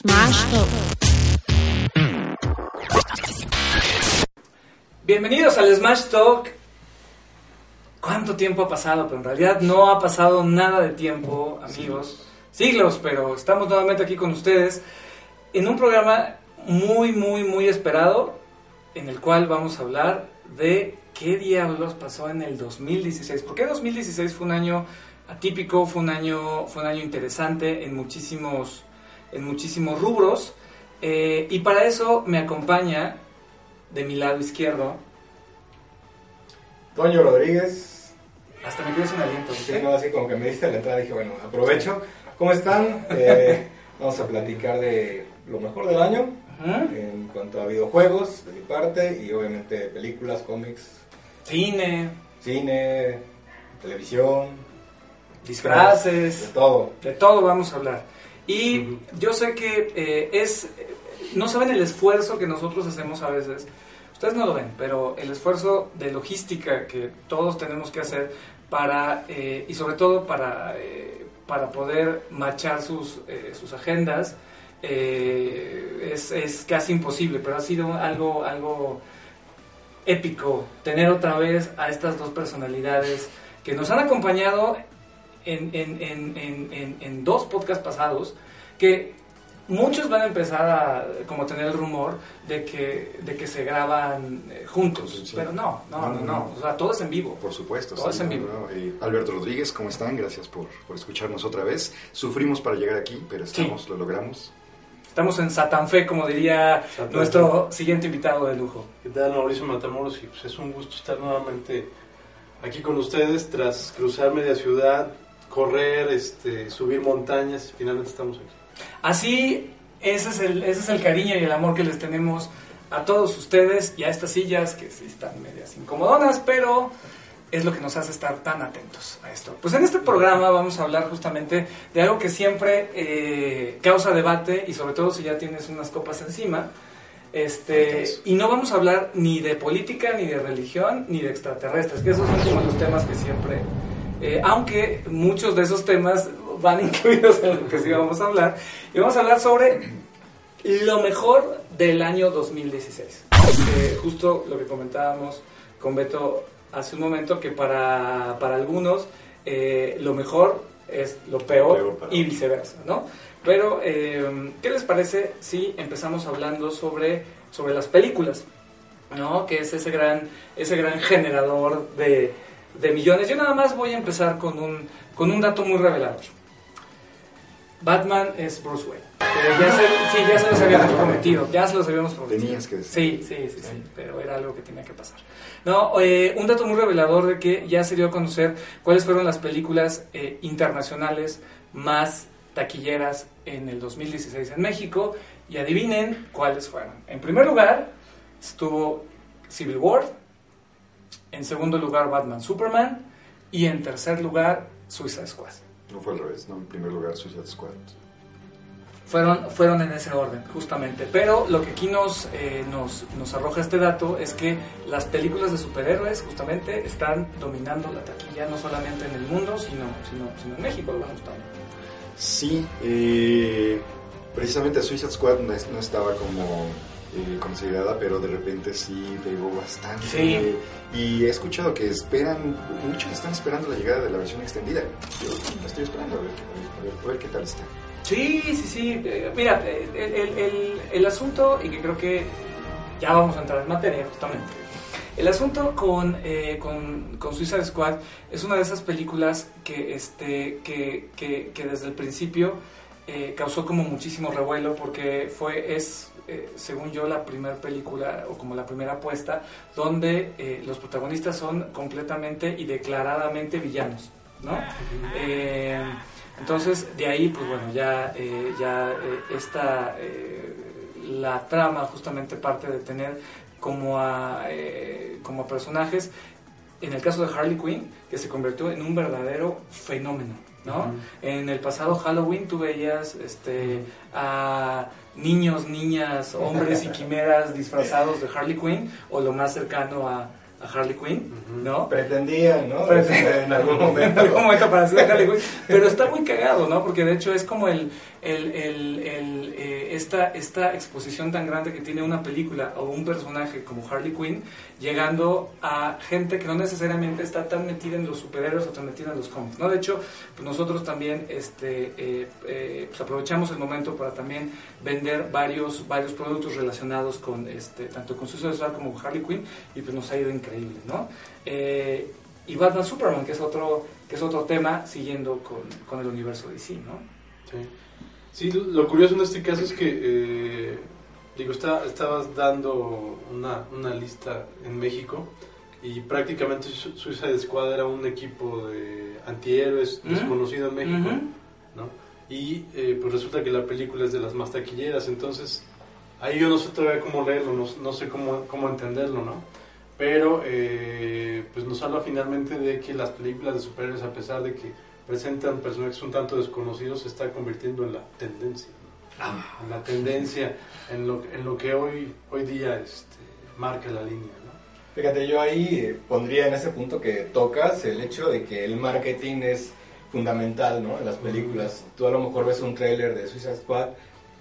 Smash Talk. Bienvenidos al Smash Talk. ¿Cuánto tiempo ha pasado? Pero en realidad no ha pasado nada de tiempo, amigos. Siglos, pero estamos nuevamente aquí con ustedes en un programa muy, muy, muy esperado, en el cual vamos a hablar de qué diablos pasó en el 2016. Porque 2016 fue un año atípico, fue un año, fue un año interesante en muchísimos, en muchísimos rubros. Eh, y para eso me acompaña de mi lado izquierdo. Toño Rodríguez. Hasta me quedé sin aliento. Sí, ¿ok? no, así como que me diste la entrada dije, bueno, aprovecho. ¿Cómo están? Eh, vamos a platicar de lo mejor del año en cuanto a videojuegos, de mi parte, y obviamente películas, cómics, Cine, cine, televisión, de disfraces, todo. de todo vamos a hablar. Y yo sé que eh, es, no saben el esfuerzo que nosotros hacemos a veces. Ustedes no lo ven, pero el esfuerzo de logística que todos tenemos que hacer para, eh, y sobre todo para, eh, para poder marchar sus, eh, sus agendas, eh, es, es casi imposible, pero ha sido algo, algo épico tener otra vez a estas dos personalidades que nos han acompañado en, en- en- en- en- en dos podcasts pasados, que muchos van a empezar a como tener el rumor de que, de que se graban eh, juntos, Sí. pero no, no, no, No, no, no, no. o sea, todo es en vivo. Por supuesto. Todo es en no, vivo. no, eh, Alberto Rodríguez, ¿cómo están? Gracias por, por escucharnos otra vez. Sufrimos para llegar aquí, pero estamos, lo logramos. Estamos en Satan Fe, como diría nuestro siguiente invitado de lujo. ¿Qué tal, Mauricio Matamoros? Y pues es un gusto estar nuevamente aquí con ustedes tras cruzar media ciudad, correr, este, subir montañas. Finalmente estamos aquí. Así, ese es, el, ese es el cariño y el amor que les tenemos a todos ustedes y a estas sillas que sí están medias incomodonas, pero es lo que nos hace estar tan atentos a esto. Pues en este programa vamos a hablar justamente de algo que siempre eh, causa debate y sobre todo si ya tienes unas copas encima. Este, y no vamos a hablar ni de política, ni de religión, ni de extraterrestres, que esos son como los temas que siempre, eh, aunque muchos de esos temas van incluidos en lo que sí vamos a hablar, y vamos a hablar sobre lo mejor del año 2016. Eh, justo lo que comentábamos con Beto hace un momento, que para, para algunos eh, lo mejor es lo peor, y viceversa, ¿no? Pero, eh, ¿qué les parece si empezamos hablando sobre, sobre las películas? ¿No? Que es ese gran, ese gran generador de, de millones. Yo nada más voy a empezar con un, con un dato muy revelador. Batman es Bruce Wayne. Pero ya se, sí, ya se los habíamos prometido. Ya se los habíamos prometido. Tenías que decir. Sí, sí, sí, sí, pero era algo que tenía que pasar. No, eh, un dato muy revelador de que ya se dio a conocer cuáles fueron las películas eh, internacionales más taquilleras en el 2016 en México y adivinen cuáles fueron. En primer lugar estuvo Civil War, en segundo lugar Batman Superman y en tercer lugar Suicide Squad. No fue al revés, ¿no? En primer lugar, Suicide Squad. Fueron, fueron en ese orden, justamente. Pero lo que aquí nos, eh, nos, nos arroja este dato es que las películas de superhéroes, justamente, están dominando la taquilla, no solamente en el mundo, sino, sino, sino en México, lo también. Sí, eh, precisamente Suicide Squad no estaba como eh, considerada, pero de repente sí pegó bastante. Sí. Y he escuchado que esperan, muchos están esperando la llegada de la versión extendida. Yo la estoy esperando a ver, a ver, a ver qué tal está. Sí, sí, sí. eh, mira, el, el- el- el asunto, y que creo que ya vamos a entrar en materia, justamente. El asunto con, eh, con, con Suicide Squad es una de esas películas que, este, que, que, que desde el principio eh, causó como muchísimo revuelo porque fue, es, eh, según yo, la primera película o como la primera apuesta donde eh, los protagonistas son completamente y declaradamente villanos, ¿no? Eh, entonces, de ahí, pues bueno, ya, ya esta, la trama justamente parte de tener como a, como a personajes, en el caso de Harley Quinn, que se convirtió en un verdadero fenómeno, ¿no? En el pasado Halloween tú veías este, a niños, niñas, hombres y quimeras disfrazados de Harley Quinn, o lo más cercano a, a Harley Quinn. ¿no? Pretendían, ¿no? Pretendían. en algún en momento. algún momento para hacer Harley Quinn. Pero está muy cagado, ¿no? Porque de hecho es como el, el, eh, esta, esta exposición tan grande que tiene una película o un personaje como Harley Quinn, llegando a gente que no necesariamente está tan metida en los superhéroes o tan metida en los cómics. ¿no? De hecho, pues nosotros también este, eh, eh, pues aprovechamos el momento para también vender varios, varios productos relacionados con este, tanto con Suicide Squad como Harley Quinn y pues nos ha ido increíble. ¿no? Eh, y Batman Superman, que es otro, que es otro tema siguiendo con, con el universo DC. ¿no? Sí. Sí, lo curioso en este caso es que... Eh, digo, está, estabas dando una, una, lista en México y prácticamente Suicide Squad era un equipo de antihéroes desconocido en México, uh -huh. ¿no? Y eh, pues resulta que la película es de las más taquilleras, entonces ahí yo no sé todavía cómo leerlo, no, no sé cómo, cómo entenderlo, ¿no? Pero eh, pues nos habla finalmente de que las películas de superhéroes, a pesar de que presentan personajes un tanto desconocidos, se está convirtiendo en la tendencia en la tendencia, en lo, en lo que hoy, hoy día este, marca la línea. ¿no? Fíjate, yo ahí pondría en ese punto que tocas el hecho de que el marketing es fundamental ¿no? en las películas. Tú a lo mejor ves un tráiler de Suicide Squad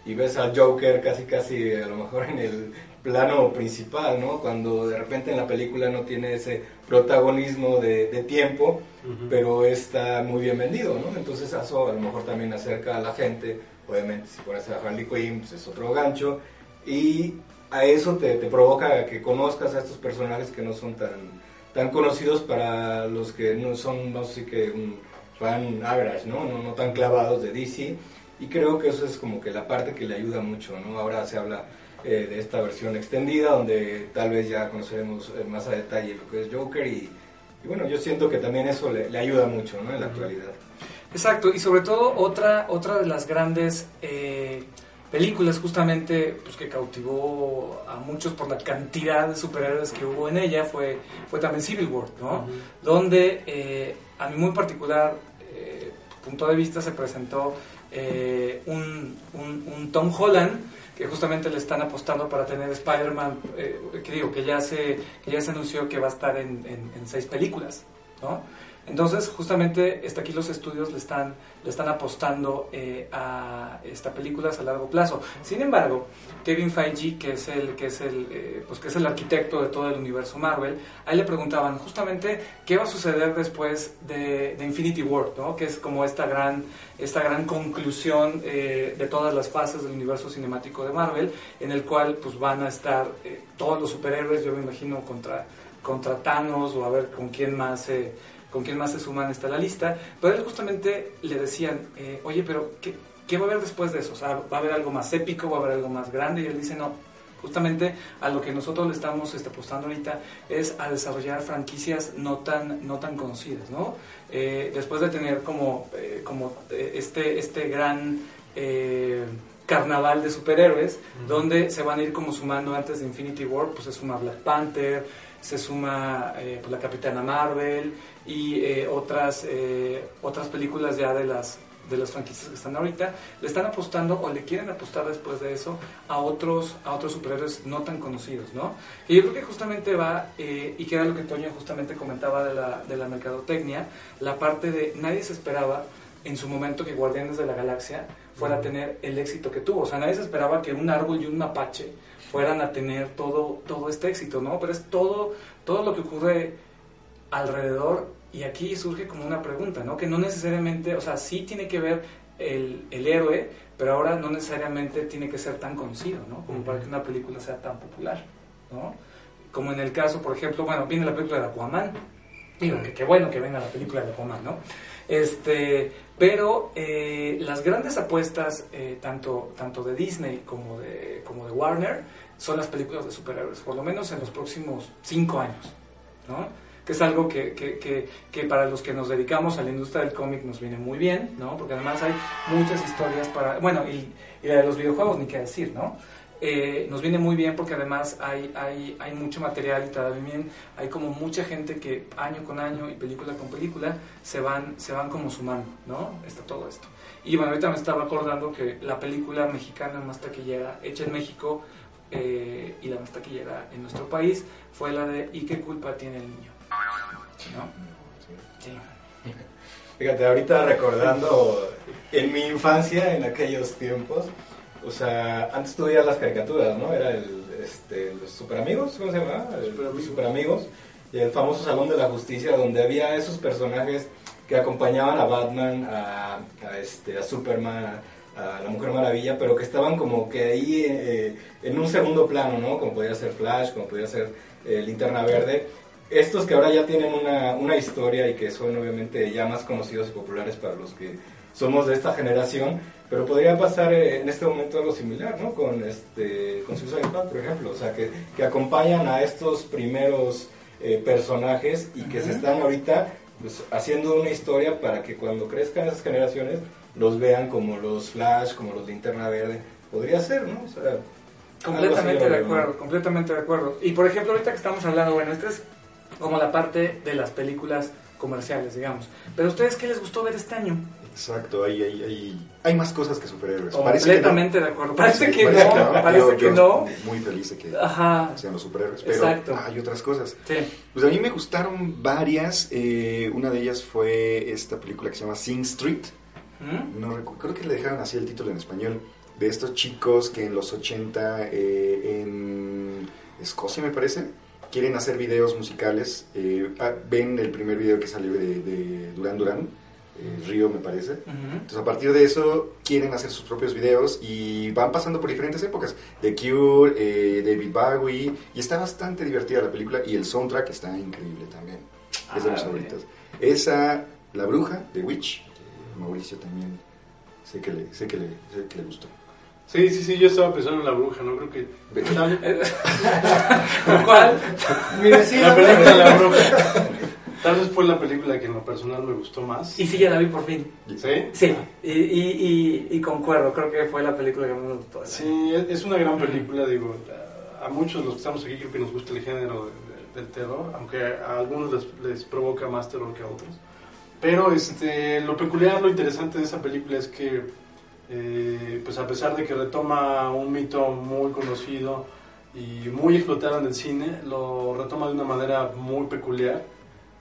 y ves al Joker casi casi a lo mejor en el plano principal, ¿no? Cuando de repente en la película no tiene ese protagonismo de, de tiempo, uh -huh. pero está muy bien vendido, ¿no? Entonces eso a lo mejor también acerca a la gente obviamente si pones a Harley Quinn pues es otro gancho y a eso te, te, provoca que conozcas a estos personajes que no son tan, tan conocidos para los que no son, no sé que un fan average, ¿no? ¿no? No tan clavados de DC y creo que eso es como que la parte que le ayuda mucho, ¿no? Ahora se habla eh, de esta versión extendida donde tal vez ya conoceremos más a detalle lo que es Joker y, y bueno, yo siento que también eso le, le ayuda mucho, ¿no? En la actualidad. Exacto, y sobre todo otra, otra de las grandes eh, películas justamente pues, que cautivó a muchos por la cantidad de superhéroes que hubo en ella fue, fue también Civil War, ¿no? Uh -huh. Donde eh, a mi muy particular eh, punto de vista se presentó eh, un, un, un, Tom Holland que justamente le están apostando para tener Spider-Man, eh, que digo, que ya, se, que ya se anunció que va a estar en, seis películas, ¿no? Entonces, justamente, está aquí los estudios le están, le están apostando eh, a esta películas a largo plazo. Sin embargo, Kevin Feige, que es el, que es el, eh, pues que es el arquitecto de todo el universo Marvel, a él le preguntaban justamente qué va a suceder después de, Infinity War, ¿no? que es como esta gran, esta gran conclusión eh, de todas las fases del universo cinemático de Marvel, en el cual pues van a estar eh, todos los superhéroes, yo me imagino, contra, contra Thanos o a ver con quién más con quién más se suman está la lista, pero él justamente le decían, eh, oye, pero ¿qué, ¿qué, va a haber después de eso? O sea, ¿va a haber algo más épico? ¿Va a haber algo más grande? Y él dice, no, justamente a lo que nosotros le estamos este, apostando ahorita es a desarrollar franquicias no tan, no tan conocidas, ¿no? Eh, después de tener como, eh, como este, este gran carnaval de superhéroes, uh -huh. donde se van a ir como sumando antes de Infinity War, pues se suma Black Panther, se suma eh, pues la Capitana Marvel y eh, otras, eh, otras películas ya de las, de las franquicias que están ahorita, le están apostando o le quieren apostar después de eso a otros, a otros superhéroes no tan conocidos, ¿no? Y yo creo que justamente va, y que era lo que Toño justamente comentaba de la, de la mercadotecnia, la parte de nadie se esperaba en su momento que Guardianes de la Galaxia fuera a tener el éxito que tuvo. O sea, nadie se esperaba que un árbol y un mapache fueran a tener todo, todo este éxito, ¿no? Pero es todo, todo lo que ocurre alrededor y aquí surge como una pregunta, ¿no? Que no necesariamente, o sea, sí tiene que ver el, el héroe, pero ahora no necesariamente tiene que ser tan conocido, ¿no? Como para que una película sea tan popular, ¿no? Como en el caso, por ejemplo, bueno, viene la película de Aquaman, digo, que qué bueno que venga la película de Aquaman, ¿no? Este, pero eh, las grandes apuestas, eh, tanto, tanto de Disney como de, como de Warner, son las películas de superhéroes, por lo menos en los próximos cinco años, ¿no? Que es algo que, que, que, para los que nos dedicamos a la industria del cómic nos viene muy bien, ¿no? Porque además hay muchas historias para... Bueno, y, y la de los videojuegos, ni qué decir, ¿no? Eh, nos viene muy bien porque además hay, hay, hay mucho material y también hay como mucha gente que año con año y película con película se van, se van como sumando, ¿no? Está todo esto. Y bueno, ahorita me estaba acordando que la película mexicana más taquillera hecha en México eh, y la más taquillera en nuestro país fue la de ¿Y qué culpa tiene el niño? ¿No? Sí. Fíjate, ahorita recordando en mi infancia, en aquellos tiempos, o sea, antes tú veías las caricaturas, ¿no? Era el, este, los superamigos, ¿cómo se llama? El- Superamigos. Superamigos. Y el famoso Salón de la Justicia, donde había esos personajes que acompañaban a Batman, a, a, este, a Superman, a la Mujer Maravilla, pero que estaban como que ahí eh, en un segundo plano, ¿no? Como podía ser Flash, como podía ser eh, Linterna Verde. Estos que ahora ya tienen una, una historia y que son obviamente ya más conocidos y populares para los que somos de esta generación, pero podría pasar eh, en este momento algo similar, ¿no? Con, este, con Suicide Squad, por ejemplo, o sea, que, que acompañan a estos primeros eh, personajes y que se están ahorita pues, haciendo una historia para que cuando crezcan esas generaciones los vean como los Flash, como los Linterna Verde. Podría ser, ¿no? O sea, Completamente de acuerdo, completamente de acuerdo. Y por ejemplo, ahorita que estamos hablando, bueno, esta es como la parte de las películas comerciales, digamos. Pero ustedes, ¿qué les gustó ver este año? Exacto, hay, hay, hay, hay más cosas que superhéroes. No. Completamente de acuerdo. Parece Sí, que parece no, que no. parece Yo- que yo no. Muy feliz de que Ajá. sean los superhéroes, pero Exacto. hay otras cosas. Sí. Pues a mí me gustaron varias. eh, una de ellas fue esta película que se llama Sing Street. ¿Mm? No recu- creo que le dejaron así el título en español. De estos chicos que en los 80 eh, en Escocia, me parece, quieren hacer videos musicales. eh, ah, ven el primer video que salió de, de Duran Duran, eh, Río, me parece. Ujú. Entonces, a partir de eso, quieren hacer sus propios videos y van pasando por diferentes épocas. The Cure, eh, David Bowie, y está bastante divertida la película y el soundtrack está increíble también. Es de Ah, mis favoritas. Esa, La Bruja, de Witch, que Mauricio también sé que le, sé que le, sé que le gustó. Sí, sí, sí, yo estaba pensando en la bruja, ¿no? Creo que... ¿Cuál? Mi vecino, la película La bruja. Tal vez fue la película que en lo personal me gustó más. Y sí, ya la vi por fin. ¿Sí? Sí, y, y, y, y concuerdo, creo que fue la película que más me gustó. Sí, es una gran película, digo, a- muchos de los que estamos aquí creo que nos gusta el género de- de- del terror, aunque a algunos les, les provoca más terror que a otros. Pero este, lo peculiar, lo interesante de esa película es que, eh, pues a pesar de que retoma un mito muy conocido y muy explotado en el cine, lo retoma de una manera muy peculiar,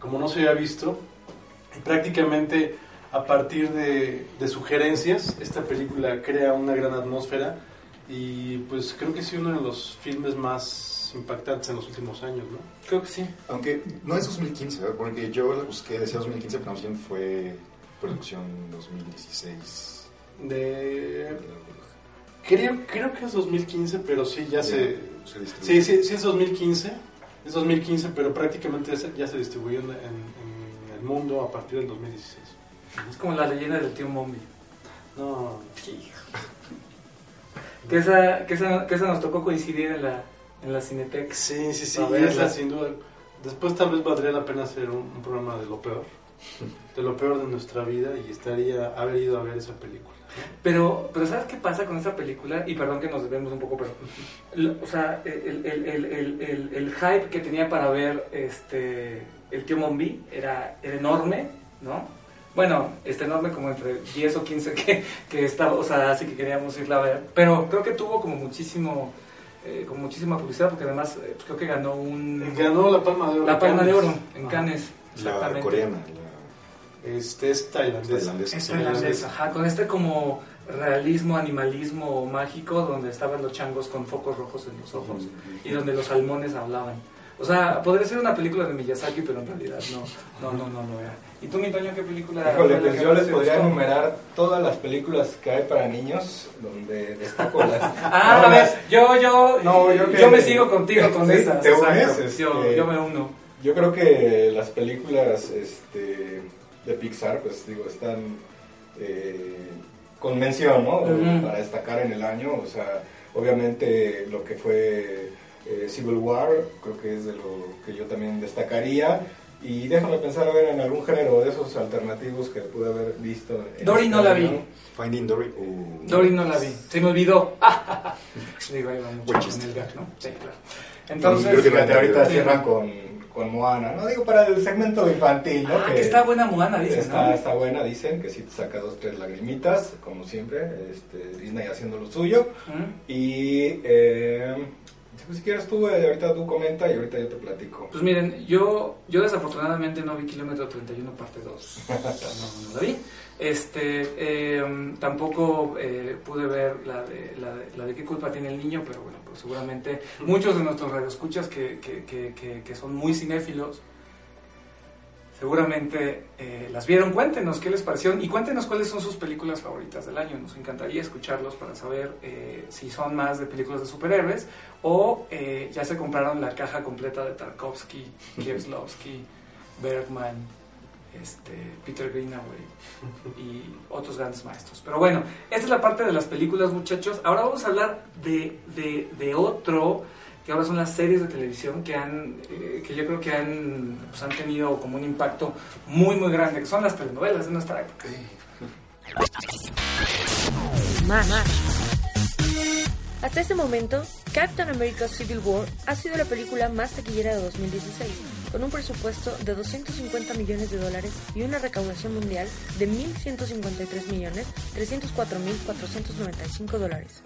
como no se había visto, y prácticamente a partir de, de sugerencias, esta película crea una gran atmósfera y pues creo que sí uno de los filmes más impactantes en los últimos años, ¿no? Creo que sí. Aunque no es 2015, ¿verdad? porque yo la busqué, decía 2015, pero más bien fue producción 2016. De... Creo, creo que es 2015, pero sí, ya se... se distribuyó. Sí, sí, sí es 2015, es 2015, pero prácticamente ya se, ya se distribuyó en, en- en el mundo a partir del 2016. Es como la leyenda del tío Mombi. No, Que esa, que, esa, que esa nos tocó coincidir en la, en la Cinetex. sí, sí, sí, verla. esa sin duda. Después tal vez valdría la pena hacer un, un programa de lo peor, de lo peor de nuestra vida y estaría haber ido a ver esa película. Pero, pero ¿sabes qué pasa con esa película? Y perdón que nos desviemos un poco, pero... o sea, el, el, el, el, el- el hype que tenía para ver este el tío Mombi era, era enorme, ¿no? Bueno, está enorme como entre 10 o 15 que, que estaba, o sea, así que queríamos irla a ver. Pero creo que tuvo como muchísimo... eh, como muchísima publicidad porque además eh, creo que ganó un Ganó la Palma de Oro. la palma de Cannes. oro en Ajá. Cannes La exactamente coreana, Este es la tailandesa. tailandesa. Es tailandés, ajá, con este como realismo, animalismo mágico, donde estaban los changos con focos rojos en los ojos y donde los salmones hablaban. O sea, podría ser una película de Miyazaki, pero en realidad no, no, no, no lo era. ¿Y tú, mi Toño, qué película? Híjole, pues yo les podría gustó? enumerar todas las películas que hay para niños, donde destaco las... Ah, a ver, yo, yo, No, yo, yo me sigo contigo con Sí, esas. te unes, este- yo, yo me uno. Yo creo que las películas este, de Pixar, pues digo, están eh, con mención, ¿no? Ujú. Para destacar en el año, o sea, obviamente lo que fue eh, Civil War, creo que es de lo que yo también destacaría. Y déjame pensar a ver en algún género de esos alternativos que pude haber visto. en Dory este no la vi. Finding Dory. uh, Dory no la vi, se me olvidó. Digo, ahí va mucho chiste. el gag, ¿no? Sí, claro. Entonces, creo que ahorita cierran con, con Moana, ¿no? Digo, para el segmento infantil, ¿no? ah, que está buena Moana, dicen, Está, ¿no? está buena, dicen que sí te saca dos, tres lagrimitas, como siempre, este, Disney haciendo lo suyo. ¿Mm? Y eh, Pues si quieres tú, eh, ahorita tú comenta y ahorita yo te platico. Pues miren, yo, yo desafortunadamente no vi Kilómetro 31 parte 2. No, no la vi. Este, eh, tampoco eh, pude ver la de, la, de, la de qué culpa tiene el niño, pero bueno, pues seguramente muchos de nuestros radioescuchas que, que, que, son muy cinéfilos, seguramente eh, las vieron. Cuéntenos qué les pareció y cuéntenos cuáles son sus películas favoritas del año. Nos encantaría escucharlos para saber si son más de películas de superhéroes o eh, ya se compraron la caja completa de Tarkovsky, Kieslowski, Bergman, este, Peter Greenaway y otros grandes maestros. Pero bueno, esta es la parte de las películas, muchachos. Ahora vamos a hablar de, de, de otro que ahora son las series de televisión que han eh, que yo creo que han, pues, han tenido como un impacto muy muy grande, que son las telenovelas de nuestra época. Hasta este momento, Captain America Civil War ha sido la película más taquillera de 2016, con un presupuesto de 250 millones de dólares y una recaudación mundial de 1.153 millones 304.495 dólares.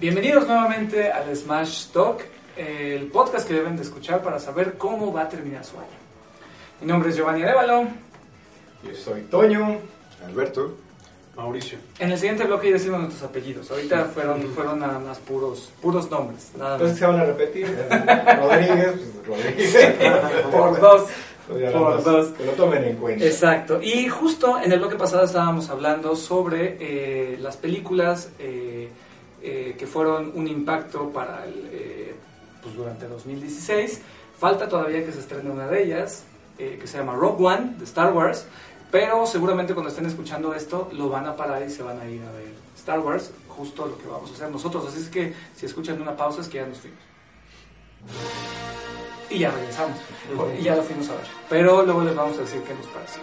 Bienvenidos nuevamente al Smash Talk, el podcast que deben de escuchar para saber cómo va a terminar su año. Mi nombre es Giovanni Arevalo. Yo soy Toño. Alberto. Mauricio. En el siguiente bloque ya decimos nuestros apellidos. Ahorita fueron, fueron nada más puros, puros nombres. Nada más. Entonces se van a repetir. Rodríguez, pues Rodríguez. Por dos. Por dos. Que lo tomen en cuenta. Exacto. Y justo en el bloque pasado estábamos hablando sobre eh, las películas eh, eh, que fueron un impacto para el, eh, pues durante 2016. Falta todavía que se estrene una de ellas, eh, que se llama Rogue One, de Star Wars. Pero seguramente cuando estén escuchando esto lo van a parar y se van a ir a ver Star Wars, justo lo que vamos a hacer nosotros. Así es que si escuchan una pausa es que ya nos fuimos. Y ya regresamos. Y ya lo fuimos a ver. Pero luego les vamos a decir qué nos pareció.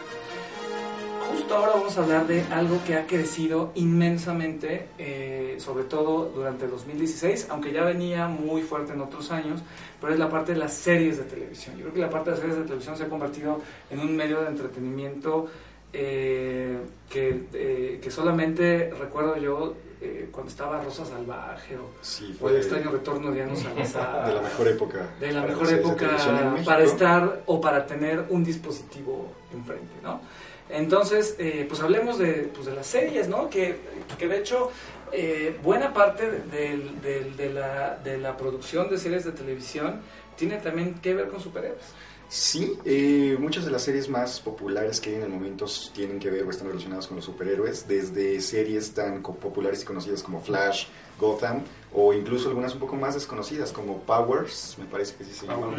Justo ahora vamos a hablar de algo que ha crecido inmensamente, eh, sobre todo durante el 2016, aunque ya venía muy fuerte en otros años, pero es la parte de las series de televisión. Yo creo que la parte de las series de televisión se ha convertido en un medio de entretenimiento eh, que, eh, que solamente recuerdo yo eh, cuando estaba Rosa Salvaje o, Sí, o el extraño retorno de Diana Salazar. de la mejor época. de la mejor época para estar o para tener un dispositivo enfrente, ¿no? Entonces, eh, pues hablemos de, pues de las series, ¿no? Que, que de hecho, eh, buena parte de, la, de la producción de series de televisión tiene también que ver con superhéroes. Sí, eh, muchas de las series más populares que hay en el momento tienen que ver o están relacionadas con los superhéroes, desde series tan populares y conocidas como Flash, Gotham, o incluso algunas un poco más desconocidas como Powers, me parece que sí se llama. Ujú.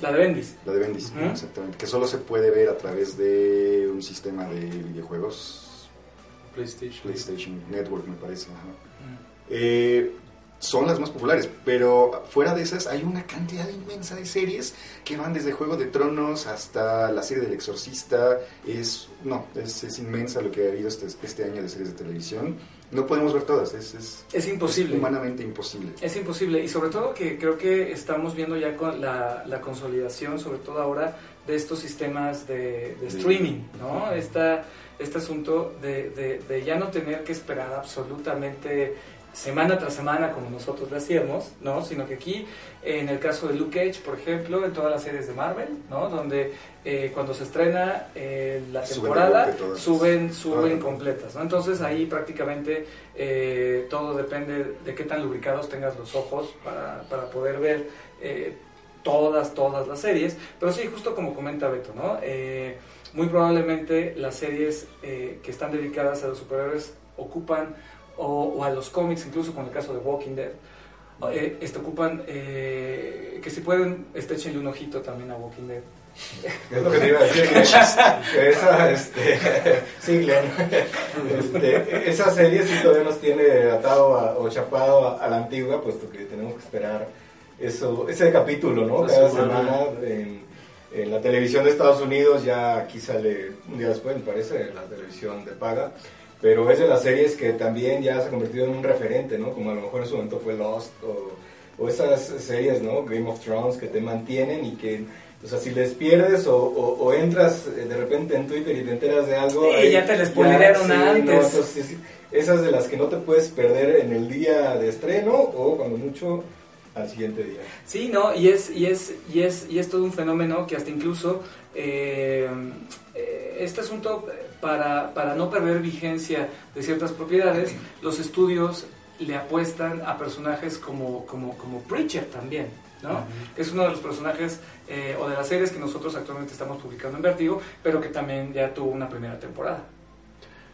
La de Bendis. La de Bendis, exactamente, que solo se puede ver a través de un sistema de videojuegos, PlayStation. PlayStation Network me parece. ajá. Eh, son las más populares, pero fuera de esas hay una cantidad inmensa de series que van desde Juego de Tronos hasta la serie del Exorcista. Es no, es, es inmensa lo que ha habido este, este año de series de televisión. No podemos ver todas, es, es, Es imposible. es humanamente imposible. Es imposible y sobre todo que creo que estamos viendo ya con la, la consolidación, sobre todo ahora, de estos sistemas de, de streaming, ¿no? Esta, este asunto de, de- de ya no tener que esperar absolutamente semana tras semana como nosotros lo hacíamos, ¿no? Sino que aquí, en el caso de Luke Cage, por ejemplo, en todas las series de Marvel, ¿no? Donde eh, cuando se estrena eh, la temporada, suben, suben completas, ¿no? Entonces ahí prácticamente eh, todo depende de qué tan lubricados tengas los ojos para, para poder ver eh, todas, todas las series. Pero sí, justo como comenta Beto, ¿no? Eh, muy probablemente las series eh, que están dedicadas a los superhéroes ocupan, o, o a los cómics, incluso con el caso de Walking Dead, eh, este, ocupan, eh, que si pueden, este, échenle un ojito también a Walking Dead. Es lo que te iba a decir, que, que esa, este, sí, Glenn, este, esa serie sí todavía nos tiene atado a- o chapado a, a la antigua, puesto que tenemos que esperar eso, ese capítulo, ¿no? Cada semana. semana en, en la televisión de Estados Unidos, ya aquí sale un día después, me parece, en la televisión de paga, pero es de las series que también ya se ha convertido en un referente, ¿no? Como a lo mejor en su momento fue Lost o, o esas series, ¿no? Game of Thrones que te mantienen y que O sea, si les pierdes o, o- o entras eh, de repente en Twitter y te enteras de algo... Sí, ahí ya te la spoilearon sí, antes. no, entonces, esas de las que no te puedes perder en el día de estreno o cuando mucho al siguiente día. Sí, no, y es, y es, y es, y es todo un fenómeno que hasta incluso eh, eh, este asunto para, para no perder vigencia de ciertas propiedades, los estudios le apuestan a personajes como, como, como Preacher también, ¿no? Es uno de los personajes eh, o de las series que nosotros actualmente estamos publicando en Vertigo, pero que también ya tuvo una primera temporada.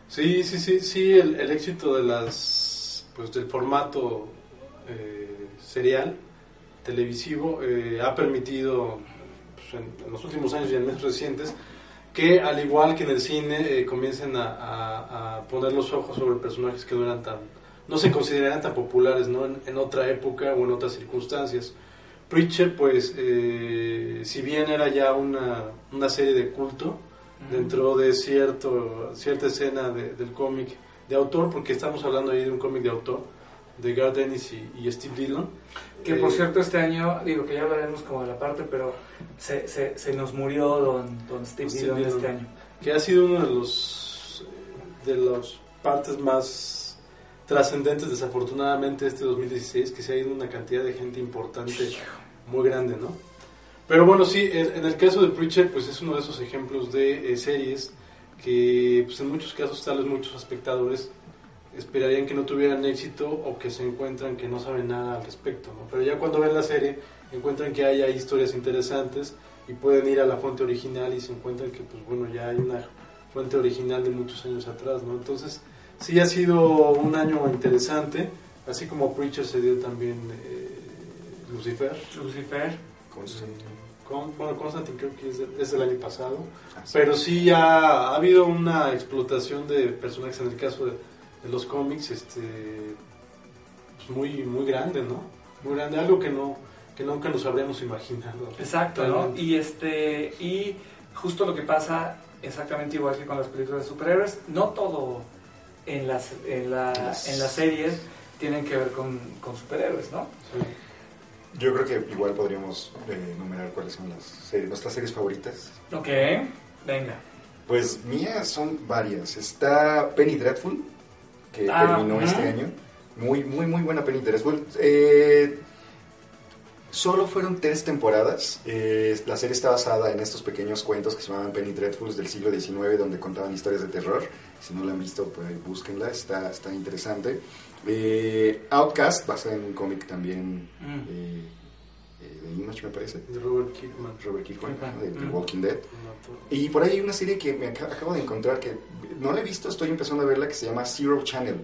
Sí, sí, sí, sí, el, el éxito de las, pues del formato eh, serial televisivo eh, ha permitido pues, en, en los últimos años y en meses recientes que al igual que en el cine eh, comiencen a, a- a poner los ojos sobre personajes que no eran tan, no se consideraran tan populares ¿no? en, en otra época o en otras circunstancias. Preacher, pues, eh, si bien era ya una, una serie de culto, dentro de cierto, cierta escena de- del cómic de autor, porque estamos hablando ahí de un cómic de autor, de Garth Ennis y, y Steve Dillon. Que por Eh, cierto este año, digo que ya hablaremos como de la parte, pero se, se, se nos murió don, don Steve Steve Dillon Dillon. este año. que ha sido uno de los de las partes más trascendentes desafortunadamente de este 2016 que se ha ido una cantidad de gente importante muy grande no pero bueno sí en en el caso de Preacher pues es uno de esos ejemplos de eh, series que pues en muchos casos tal vez muchos espectadores esperarían que no tuvieran éxito o que se encuentran que no saben nada al respecto ¿no? pero ya cuando ven la serie encuentran que hay, hay historias interesantes y pueden ir a la fuente original y se encuentran que pues bueno ya hay una fuente original de muchos años atrás no entonces sí ha sido un año interesante así como Preacher se dio también eh, Lucifer Lucifer. con, bueno Constantine creo que es, de- es del año pasado Ah, sí. pero sí ha, ha habido una explotación de personajes en el caso de, de los cómics este pues muy muy grande no muy grande algo que no que nunca nos habríamos imaginado Exacto, ¿no? Y este y justo lo que pasa exactamente igual que con las películas de superhéroes, no todo en las en, la- Las- en las series tienen que ver con, con superhéroes, ¿no? Sí. Yo creo que igual podríamos eh, enumerar cuáles son las series, nuestras series favoritas. Ok, venga. Pues mías son varias. Está Penny Dreadful, que Ah, terminó este año. Muy, muy, muy buena Penny Dreadful. Eh, solo fueron tres temporadas. Eh, la serie está basada en estos pequeños cuentos que se llamaban Penny Dreadfuls del siglo XIX, donde contaban historias de terror. Si no la han visto, pues búsquenla, está, está interesante. Eh, Outcast, basada en un cómic también Mm. eh, de Image, me parece. De Robert Kirkman Robert Kirkman, Kirkman. de The Mm. Walking Dead. Y por ahí hay una serie que me aca- acabo de encontrar que no la he visto, estoy empezando a verla, que se llama Zero Channel,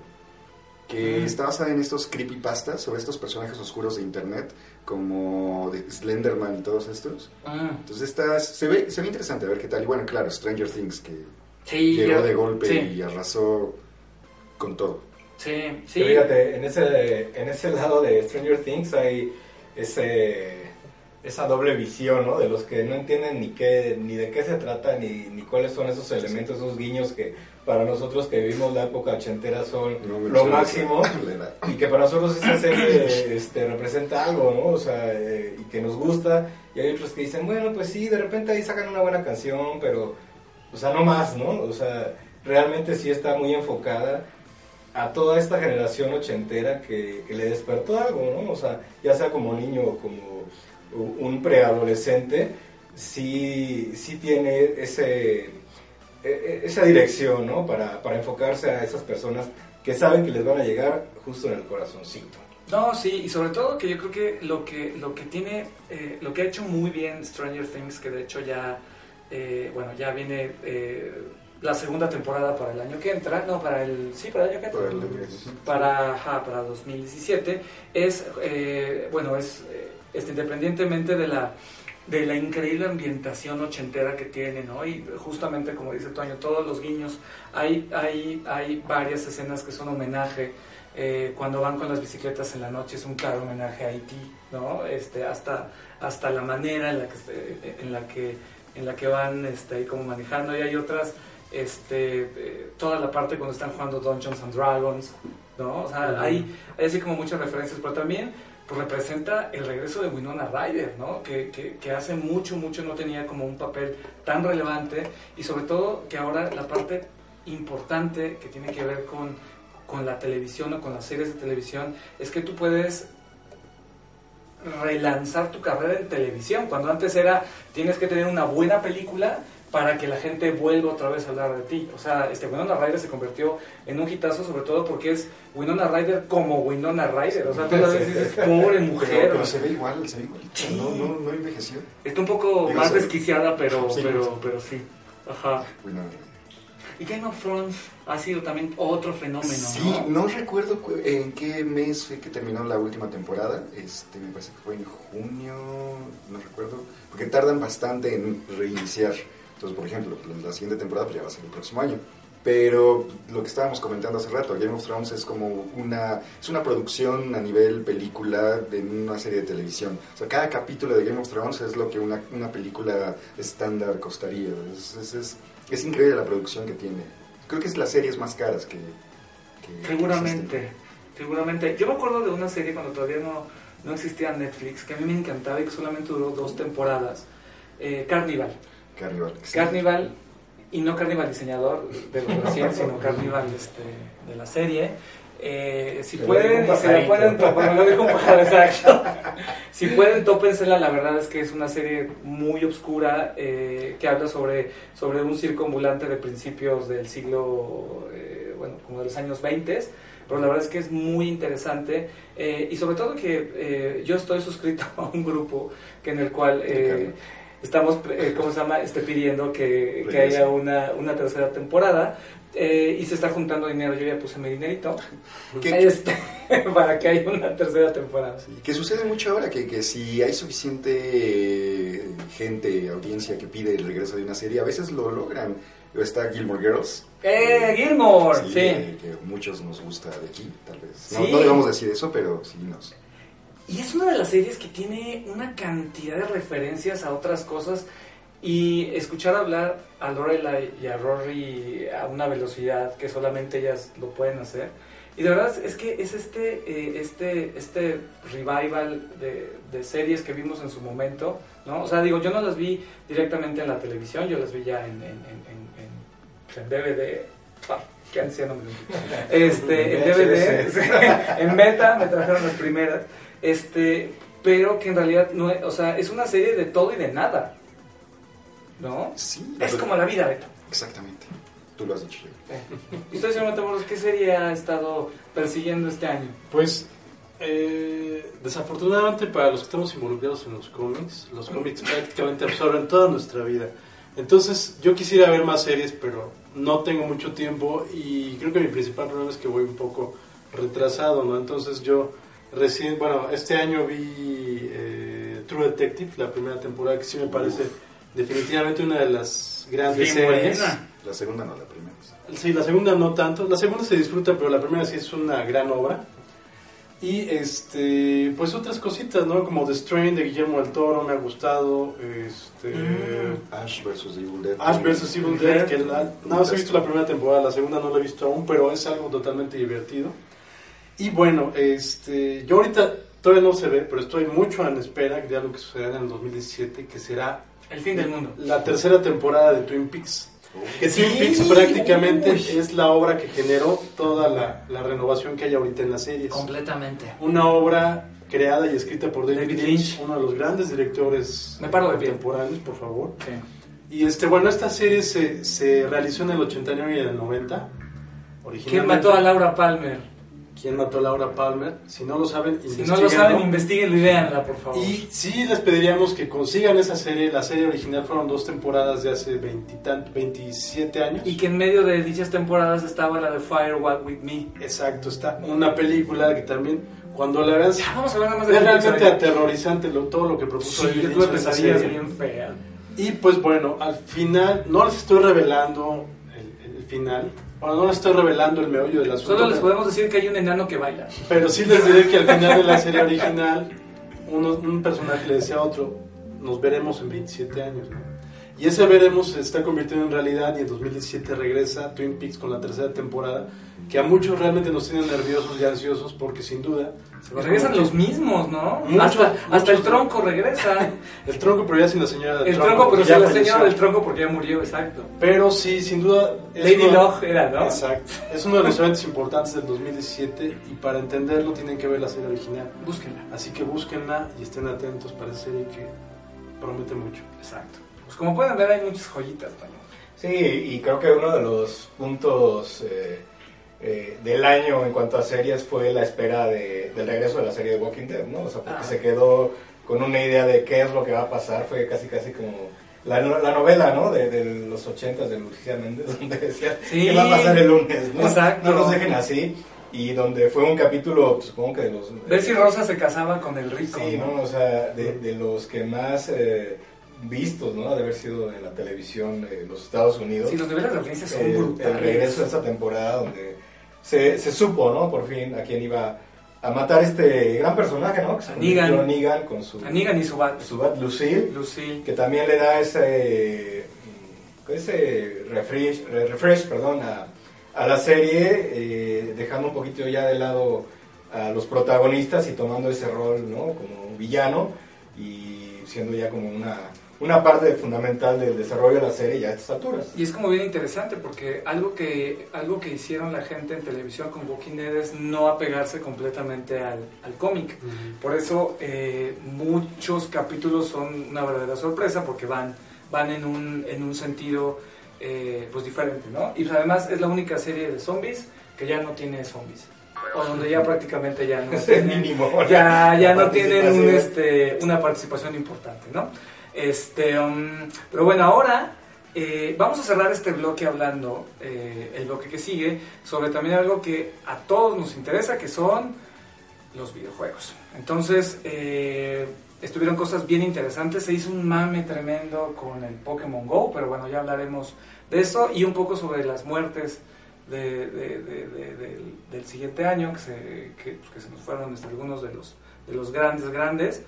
que Mm. está basada en estos creepypastas sobre estos personajes oscuros de internet, como de Slenderman y todos estos. Mm. Entonces está, se, ve, se ve interesante a ver qué tal. Y bueno, claro, Stranger Things, que Sí, llegó yo- de golpe sí, y arrasó con todo. Sí, sí. Pero fíjate, en ese, en ese lado de Stranger Things hay ese, esa doble visión, ¿no? De los que no entienden ni qué, ni de qué se trata, ni, ni cuáles son esos elementos, esos guiños que para nosotros que vivimos la época ochentera son No lo máximo. Y que para nosotros esa serie este, representa algo, ¿no? O sea, eh, y que nos gusta. Y hay otros que dicen, bueno, pues sí, de repente ahí sacan una buena canción, pero, o sea, no más, ¿no? O sea, realmente sí está muy enfocada a toda esta generación ochentera que, le despertó algo, ¿no? O sea, ya sea como niño o como un preadolescente, sí, sí tiene ese, e- e- esa dirección, ¿no? Para, para enfocarse a esas personas que saben que les van a llegar justo en el corazoncito. No, sí, y sobre todo que yo creo que lo que, lo que tiene, eh, lo que ha hecho muy bien Stranger Things, que de hecho ya, eh, bueno, ya viene eh, la segunda temporada para el año que entra, no, para el, sí, para el año que entra, Por el- para, ajá, para 2017, es, eh, bueno, es, eh, este, independientemente de la, de la increíble ambientación ochentera que tiene, ¿no? Y justamente como dice Toño, todos los guiños, hay, hay, hay varias escenas que son homenaje, eh, cuando van con las bicicletas en la noche es un claro homenaje a Haití, ¿no? Este, hasta, hasta la manera en la que, en la que, en la que van este, ahí como manejando, y hay otras, este, eh, toda la parte cuando están jugando Dungeons and Dragons, ¿no? O sea, hay así como muchas referencias, pero también pues representa el regreso de Winona Ryder, ¿no? Que, que, que, hace mucho, mucho no tenía como un papel tan relevante y sobre todo que ahora la parte importante que tiene que ver con, con la televisión o con las series de televisión es que tú puedes relanzar tu carrera en televisión, cuando antes era tienes que tener una buena película para que la gente vuelva otra vez a hablar de ti. O sea, este Winona Ryder se convirtió en un hitazo, sobre todo porque es Winona Ryder como Winona Ryder. O sea, tú la ves y dices, pobre mujer. Pero, se ve igual, se ve igual. No, no, no envejeció. Está un poco más desquiciada, pero sí, pero, pero sí. Ajá. Winona Y Game of Thrones ha sido también otro fenómeno, Sí, no, recuerdo en qué mes fue que terminó la última temporada. Este, me parece que fue en junio, no recuerdo. Porque tardan bastante en reiniciar. Entonces, por ejemplo, la siguiente temporada pues, ya va a ser el próximo año. Pero lo que estábamos comentando hace rato, Game of Thrones es como una, es una producción a nivel película de una serie de televisión. O sea, cada capítulo de Game of Thrones es lo que una, una película estándar costaría. Es, es, es, es, increíble la producción que tiene. Creo que es las series más caras que... que seguramente, que seguramente. Yo me acuerdo de una serie cuando todavía no, no existía Netflix, que a mí me encantaba y que solamente duró dos temporadas. Eh, Carnival. Carnival. Carnival, y no Carnival diseñador de los recién, sino Carnival este, de la serie. Eh, si pueden, y se la pueden topar, exacto. Si pueden, tópensela, la verdad es que es una serie muy oscura eh, que habla sobre, sobre un circo ambulante de principios del siglo, eh, bueno, como de los años 20 pero la verdad es que es muy interesante eh, y sobre todo que eh, yo estoy suscrito a un grupo que en el cual eh, estamos, eh, ¿cómo se llama?, este, pidiendo que, que haya una, una tercera temporada eh, y se está juntando dinero, yo ya puse mi dinerito ¿Qué- este, para que haya una tercera temporada. Sí, que sucede mucho ahora, que, que si hay suficiente eh, gente, audiencia que pide el regreso de una serie, a veces lo logran. Está Gilmore Girls. ¡Eh, Gilmore! Sí, Sí. Que, que muchos nos gusta de aquí, tal vez. No, Sí. no debemos decir eso, pero sí nos... Y es una de las series que tiene una cantidad de referencias a otras cosas y escuchar hablar a Lorelai y a Rory a una velocidad que solamente ellas lo pueden hacer. Y de verdad es que es este, eh, este, este revival de, de series que vimos en su momento, ¿no? O sea, digo, yo no las vi directamente en la televisión, yo las vi ya en, en, en, en, en DVD. Ah, qué anciano me. Este, en DVD, en beta me trajeron las primeras. Este, pero que en realidad no es, o sea, es una serie de todo y de nada. ¿No? Sí. Es como la vida, Beto. Exactamente. Tú lo has dicho. ¿Y usted, señor Matamoros, qué serie ha estado persiguiendo este año? Pues, eh, desafortunadamente para los que estamos involucrados en los cómics, los cómics prácticamente absorben toda nuestra vida. Entonces, yo quisiera ver más series, pero no tengo mucho tiempo y creo que mi principal problema es que voy un poco retrasado, ¿no? Entonces, yo recién, bueno, este año vi eh, True Detective, la primera temporada, que sí me parece definitivamente una de las grandes Bien series. buena. La segunda no, la primera. Sí, la segunda no tanto. La segunda se disfruta, pero la primera sí es una gran obra. Y este, pues otras cositas, ¿no? Como The Strain de Guillermo del Toro me ha gustado. Este, Mm. Ash vs. Evil Dead. Ash vs. Evil Dead, que la, nada más he visto la primera temporada, la segunda no la he visto aún, pero es algo totalmente divertido. Y bueno, este, yo ahorita todavía no se ve, pero estoy mucho en espera de algo que sucederá en el 2017, que será El fin del mundo. la tercera temporada de Twin Peaks. Que Sí, Twin Peaks prácticamente uy. es la obra que generó toda la, la renovación que hay ahorita en las series. Completamente. Una obra creada y escrita por David, David Lynch, Lynch. uno de los grandes directores Me paro de pie. contemporáneos, por favor. Sí. Y este, bueno, esta serie se, se realizó en el 89 y en el 90. ¿Quién mató a Laura Palmer? ¿Quién mató a Laura Palmer? Si no lo saben, Si no lo saben, investiguenlo y véanla, por favor. Y sí les pediríamos que consigan esa serie. La serie original fueron dos temporadas de hace 20 y tan- 27 años. Y que en medio de dichas temporadas estaba la de Fire Walk With Me. Exacto, está una película que también, cuando la veas, Ya, vamos a hablar más de es realmente aterrorizante lo, todo lo que propuso Sí, yo tuve pesadillas bien feas. Y pues bueno, al final, no les estoy revelando el, el final, bueno, no les estoy revelando el meollo del asunto, Solo les podemos decir que hay un enano que baila. pero sí les diré que al final de la serie original, uno- un personaje le decía a otro, nos veremos en 27 años, ¿no? Y ese veremos se está convirtiendo en realidad y en 2017 regresa Twin Peaks con la tercera temporada, que a muchos realmente nos tienen nerviosos y ansiosos porque sin duda... Regresan los mismos, ¿no? Hasta, el tronco regresa. El tronco, pero ya sin la señora del el tronco. tronco, pero ya la señora del tronco porque ya murió, exacto. Pero sí, sin duda... Lady uno- Locke era, ¿no? Exacto. Es uno de los eventos importantes del 2017 y para entenderlo tienen que ver la serie original. Búsquenla. Así que búsquenla y estén atentos para esa serie que promete mucho. Exacto. Como pueden ver hay muchas joyitas, Toño. Sí, y creo que uno de los puntos eh, eh, del año en cuanto a series fue la espera de- del regreso de la serie de Walking Dead, ¿no? O sea, porque Ah. se quedó con una idea de qué es lo que va a pasar, fue casi casi como la, no- la novela, ¿no? De, de los ochentas de Lucía Méndez, donde decía Sí. qué va a pasar el lunes, ¿no? Exacto. No nos dejen así. Y donde fue un capítulo, pues, supongo que de los... Ver si Rosa se casaba con el rico. Sí, ¿no? O sea, de, de los que más eh, vistos, ¿no? De haber sido en la televisión de los Estados Unidos. Sí, los niveles de audiencia son el, brutales. el regreso de esa temporada donde se, se supo, ¿no? Por fin a quién iba a matar este gran personaje, ¿no? Que Negan. Negan con su, Negan y su bat. su bat Lucille, Lucille. que también le da ese, mm, ese refresh, re- refresh perdón, a, a la serie, eh, dejando un poquito ya de lado a los protagonistas y tomando ese rol, ¿no? Como un villano y siendo ya como una, una parte fundamental del desarrollo de la serie ya a estas alturas. Y es como bien interesante porque algo que, algo que hicieron la gente en televisión con Walking Dead es no apegarse completamente al, al cómic. Por eso eh, muchos capítulos son una verdadera sorpresa porque van, van en, un, en un sentido eh, pues diferente, ¿no? Y además es la única serie de zombies que ya no tiene zombies. O donde ya prácticamente ya no Es mínimo. ya, ya no tienen un, este, una participación importante, ¿no? Este, um, pero bueno, ahora eh, vamos a cerrar este bloque hablando, eh, el bloque que sigue, sobre también algo que a todos nos interesa, que son los videojuegos. Entonces, eh, estuvieron cosas bien interesantes, se hizo un mame tremendo con el Pokémon Go, pero bueno, ya hablaremos de eso y un poco sobre las muertes de- de- de- de- del, siguiente año, que se, que, se nos fueron algunos de los, de los grandes, grandes,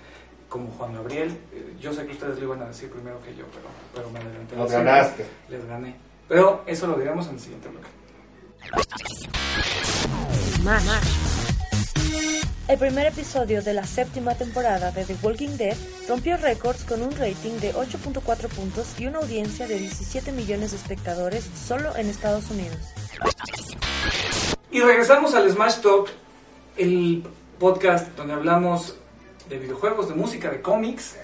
como Juan Gabriel. Eh, yo sé que ustedes lo iban a decir primero que yo, pero, pero me adelanté. Lo ganaste. Les gané. Pero eso lo diremos en el siguiente bloque. El primer episodio de la séptima temporada de The Walking Dead rompió récords con un rating de 8.4 puntos y una audiencia de 17 millones de espectadores solo en Estados Unidos. Y regresamos al Smash Talk, el podcast donde hablamos de videojuegos, de música, de cómics,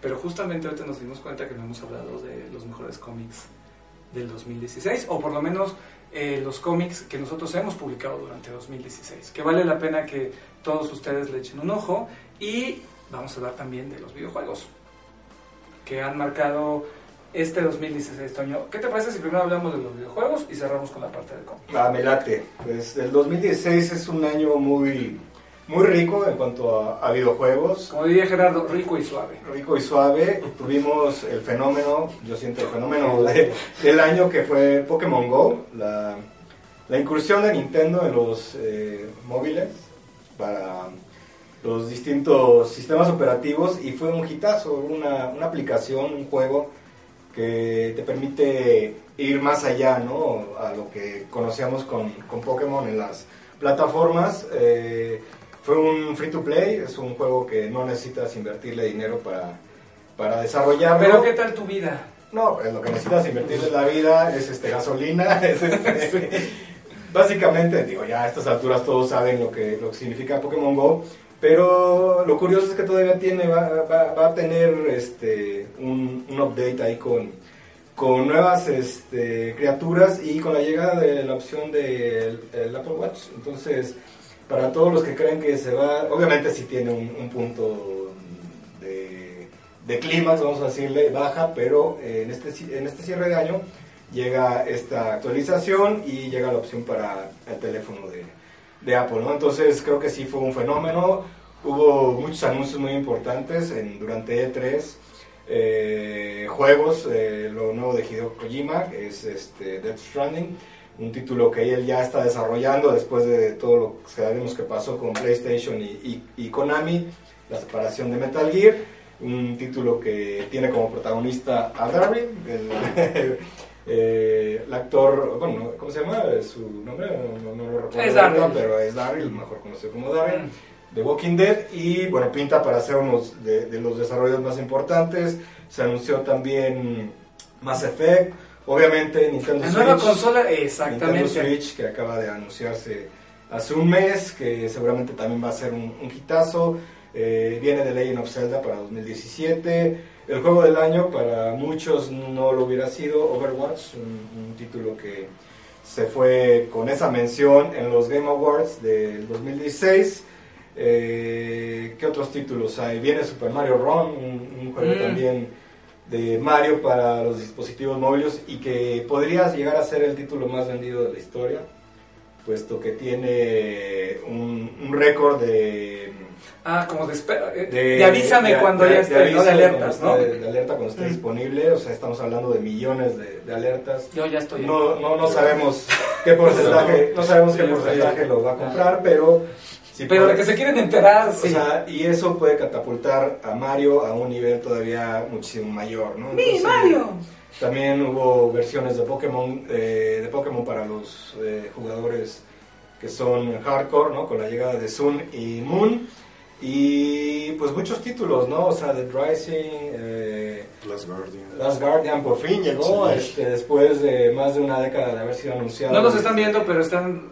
pero justamente ahorita nos dimos cuenta que no hemos hablado de los mejores cómics del 2016, o por lo menos eh, los cómics que nosotros hemos publicado durante 2016, que vale la pena que todos ustedes le echen un ojo y vamos a hablar también de los videojuegos que han marcado este 2016, Toño. ¿Qué te parece si primero hablamos de los videojuegos y cerramos con la parte de cómics? Ah, me late. Pues el 2016 es un año muy, muy rico en cuanto a, a videojuegos. Como diría Gerardo, rico y suave. Rico y suave. Tuvimos el fenómeno, yo siento el fenómeno de- del año que fue Pokémon Go, la, la incursión de Nintendo en los eh, móviles para los distintos sistemas operativos y fue un hitazo, una, una aplicación, un juego que te permite ir más allá, ¿no? A lo que conocíamos con, con Pokémon en las plataformas. Eh, fue un free to play, es un juego que no necesitas invertirle dinero para, para desarrollarlo. Pero ¿qué tal tu vida? No, pues lo que necesitas invertirle en la vida es este gasolina, es este, básicamente, digo, ya a estas alturas todos saben lo que, lo que significa Pokémon Go, pero lo curioso es que todavía tiene, va, va- va a tener este, un, un update ahí con, con nuevas este, criaturas y con la llegada de la opción del el Apple Watch. Entonces, para todos los que creen que se va, obviamente sí tiene un, un punto de, de clímax, vamos a decirle, baja, pero en, este, en este cierre de año llega esta actualización y llega la opción para el teléfono de, Apple, ¿no? Entonces creo que sí fue un fenómeno, hubo muchos anuncios muy importantes en, durante E3, eh, juegos, eh, lo nuevo de Hideo Kojima, es este, Death Stranding, un título que él ya está desarrollando después de todo lo que sabemos que pasó con PlayStation y, y- y Konami, la separación de Metal Gear. un título que tiene como protagonista a el, eh, el actor, bueno, ¿cómo se llama? Su nombre no, no- no lo recuerdo, Es ahorita, pero es Darryl, mejor conocido como Darryl. Mm. de Walking Dead y bueno, pinta para ser uno de, de los desarrollos más importantes. Se anunció también Mass Effect, obviamente Nintendo La Switch. nueva consola, Nintendo exactamente. Switch que acaba de anunciarse hace un mes, que seguramente también va a ser un, un hitazo. Eh, viene de Legend of Zelda para 2017. El juego del año para muchos no lo hubiera sido Overwatch, un, un título que se fue con esa mención en los Game Awards del 2016. Eh, ¿Qué otros títulos hay? Viene Super Mario Run, un, un juego Mm. también de Mario para los dispositivos móviles y que podría llegar a ser el título más vendido de la historia, puesto que tiene un, un récord de, Ah, como de, espera, eh, de, de avísame de- cuando de- ya esté, ¿no? De alertas, ¿no? de alerta cuando esté Mm. disponible, o sea, estamos hablando de millones de, de alertas. Yo ya estoy. No, no, no sabemos qué porcentaje, no sabemos qué porcentaje lo va a comprar, pero si Pero puede- de que se quieren enterar, o sí. sea, y eso puede catapultar a Mario a un nivel todavía muchísimo mayor, ¿no? ¡Mi Entonces, Mario! También hubo versiones de Pokémon, eh, de Pokémon para los eh, jugadores que son hardcore, ¿no? Con la llegada de Sun y Moon. Y pues muchos títulos, ¿no? O sea, Dead Rising, eh, Last Guardian. Last Guardian por fin llegó, Sí. este, después de más de una década de haber sido anunciado. No nos están viendo, pero están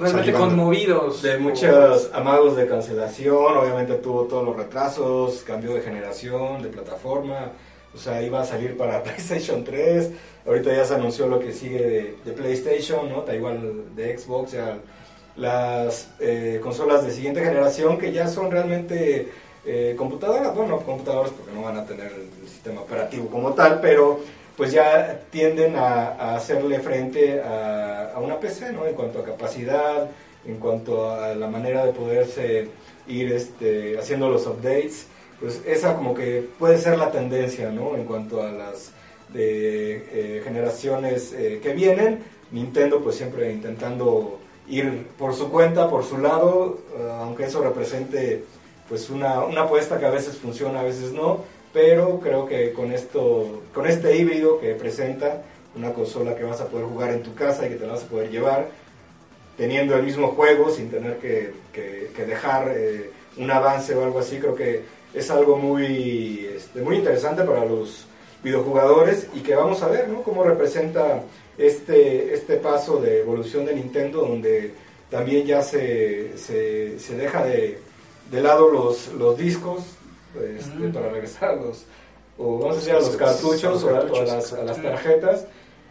realmente conmovidos. De muchos amagos de cancelación, obviamente tuvo todos los retrasos, cambio de generación, de plataforma, o sea, iba a salir para PlayStation 3, ahorita ya se anunció lo que sigue de, de PlayStation, ¿no? Da igual de Xbox, ya las eh, consolas de siguiente generación que ya son realmente eh, computadoras, bueno, computadoras porque no van a tener el sistema operativo como tal, pero pues ya tienden a, a hacerle frente a, a una PC, ¿no? En cuanto a capacidad, en cuanto a la manera de poderse ir este, haciendo los updates, pues esa como que puede ser la tendencia, ¿no? En cuanto a las de, eh, generaciones eh, que vienen, Nintendo pues siempre intentando ir por su cuenta, por su lado, eh, aunque eso represente pues una, una apuesta que a veces funciona, a veces no, pero creo que con esto, con este híbrido que presenta, una consola que vas a poder jugar en tu casa y que te la vas a poder llevar, teniendo el mismo juego sin tener que, dejar eh, un avance o algo así, creo que es algo muy, este, muy interesante para los videojugadores y que vamos a ver cómo representa este, este paso de evolución de Nintendo donde también ya se, se, se deja de, de lado los, los discos este, para regresar los, o vamos a decir a los cartuchos o a, las, a las tarjetas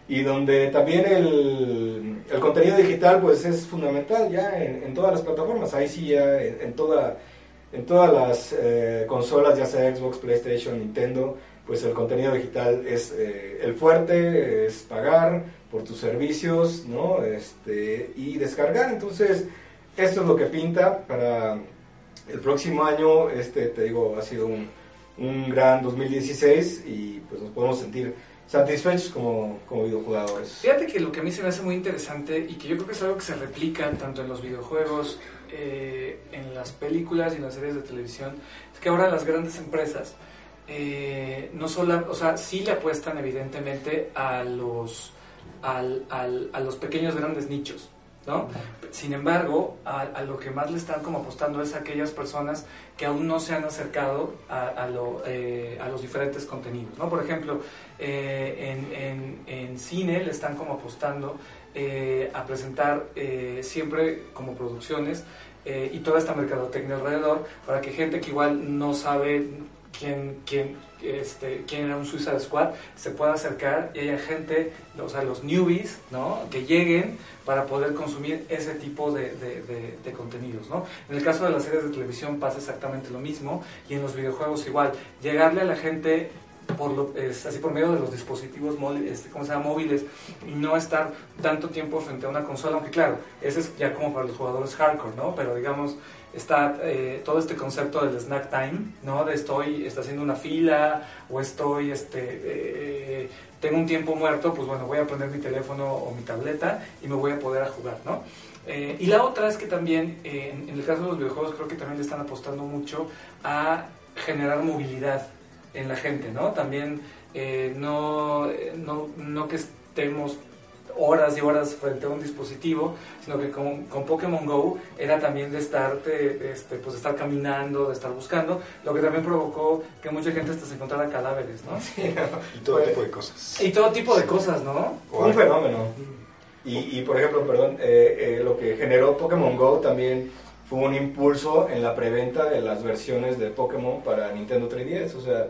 y donde también el, el contenido digital pues es fundamental ya en, en todas las plataformas, ahí sí ya en, en toda, en todas las eh, consolas, ya sea Xbox, PlayStation, Nintendo, pues el contenido digital es eh, el fuerte, es pagar por tus servicios, ¿no? Este, y descargar, entonces esto es lo que pinta para el próximo año, este te digo, ha sido un, un gran 2016 y pues nos podemos sentir satisfechos como, como videojugadores. Fíjate que lo que a mí se me hace muy interesante y que yo creo que es algo que se replica tanto en los videojuegos, eh, en las películas y en las series de televisión, es que ahora las grandes empresas eh, no solo, o sea, sí le apuestan evidentemente a los, al- a los pequeños grandes nichos, ¿no? Sin embargo, a, a lo que más le están como apostando es a aquellas personas que aún no se han acercado a, a lo, eh, a los diferentes contenidos, ¿no? Por ejemplo, eh, en, en- en cine le están como apostando eh, a presentar eh, siempre como producciones eh, y toda esta mercadotecnia alrededor para que gente que igual no sabe quién, quién, este, quién era un Suicide Squad se pueda acercar y haya gente, o sea, los newbies, ¿no? Que lleguen para poder consumir ese tipo de, de- de- contenidos, ¿no? En el caso de las series de televisión pasa exactamente lo mismo y en los videojuegos igual, llegarle a la gente por lo, es, así por medio de los dispositivos móviles, este, ¿cómo se llama? móviles y no estar tanto tiempo frente a una consola, aunque claro, ese es ya como para los jugadores hardcore, ¿no? Pero digamos, está eh, todo este concepto del snack time, ¿no? De estoy está haciendo una fila o estoy, este, eh, tengo un tiempo muerto, pues bueno, voy a poner mi teléfono o mi tableta y me voy a poder a jugar, ¿no? Eh, y la otra es que también, eh, en, en el caso de los videojuegos, creo que también le están apostando mucho a generar movilidad en la gente, ¿no? También eh, no, no, no que estemos horas y horas frente a un dispositivo, sino que con, con Pokémon Go era también de estar, este, pues de estar caminando, de estar buscando, lo que también provocó que mucha gente hasta se encontrara cadáveres, ¿no? Y todo tipo de cosas. Y todo tipo de cosas, ¿no? Fue un fenómeno. Y, y por ejemplo, perdón, eh, eh, lo que generó Pokémon Go también fue un impulso en la preventa de las versiones de Pokémon para Nintendo 3DS, o sea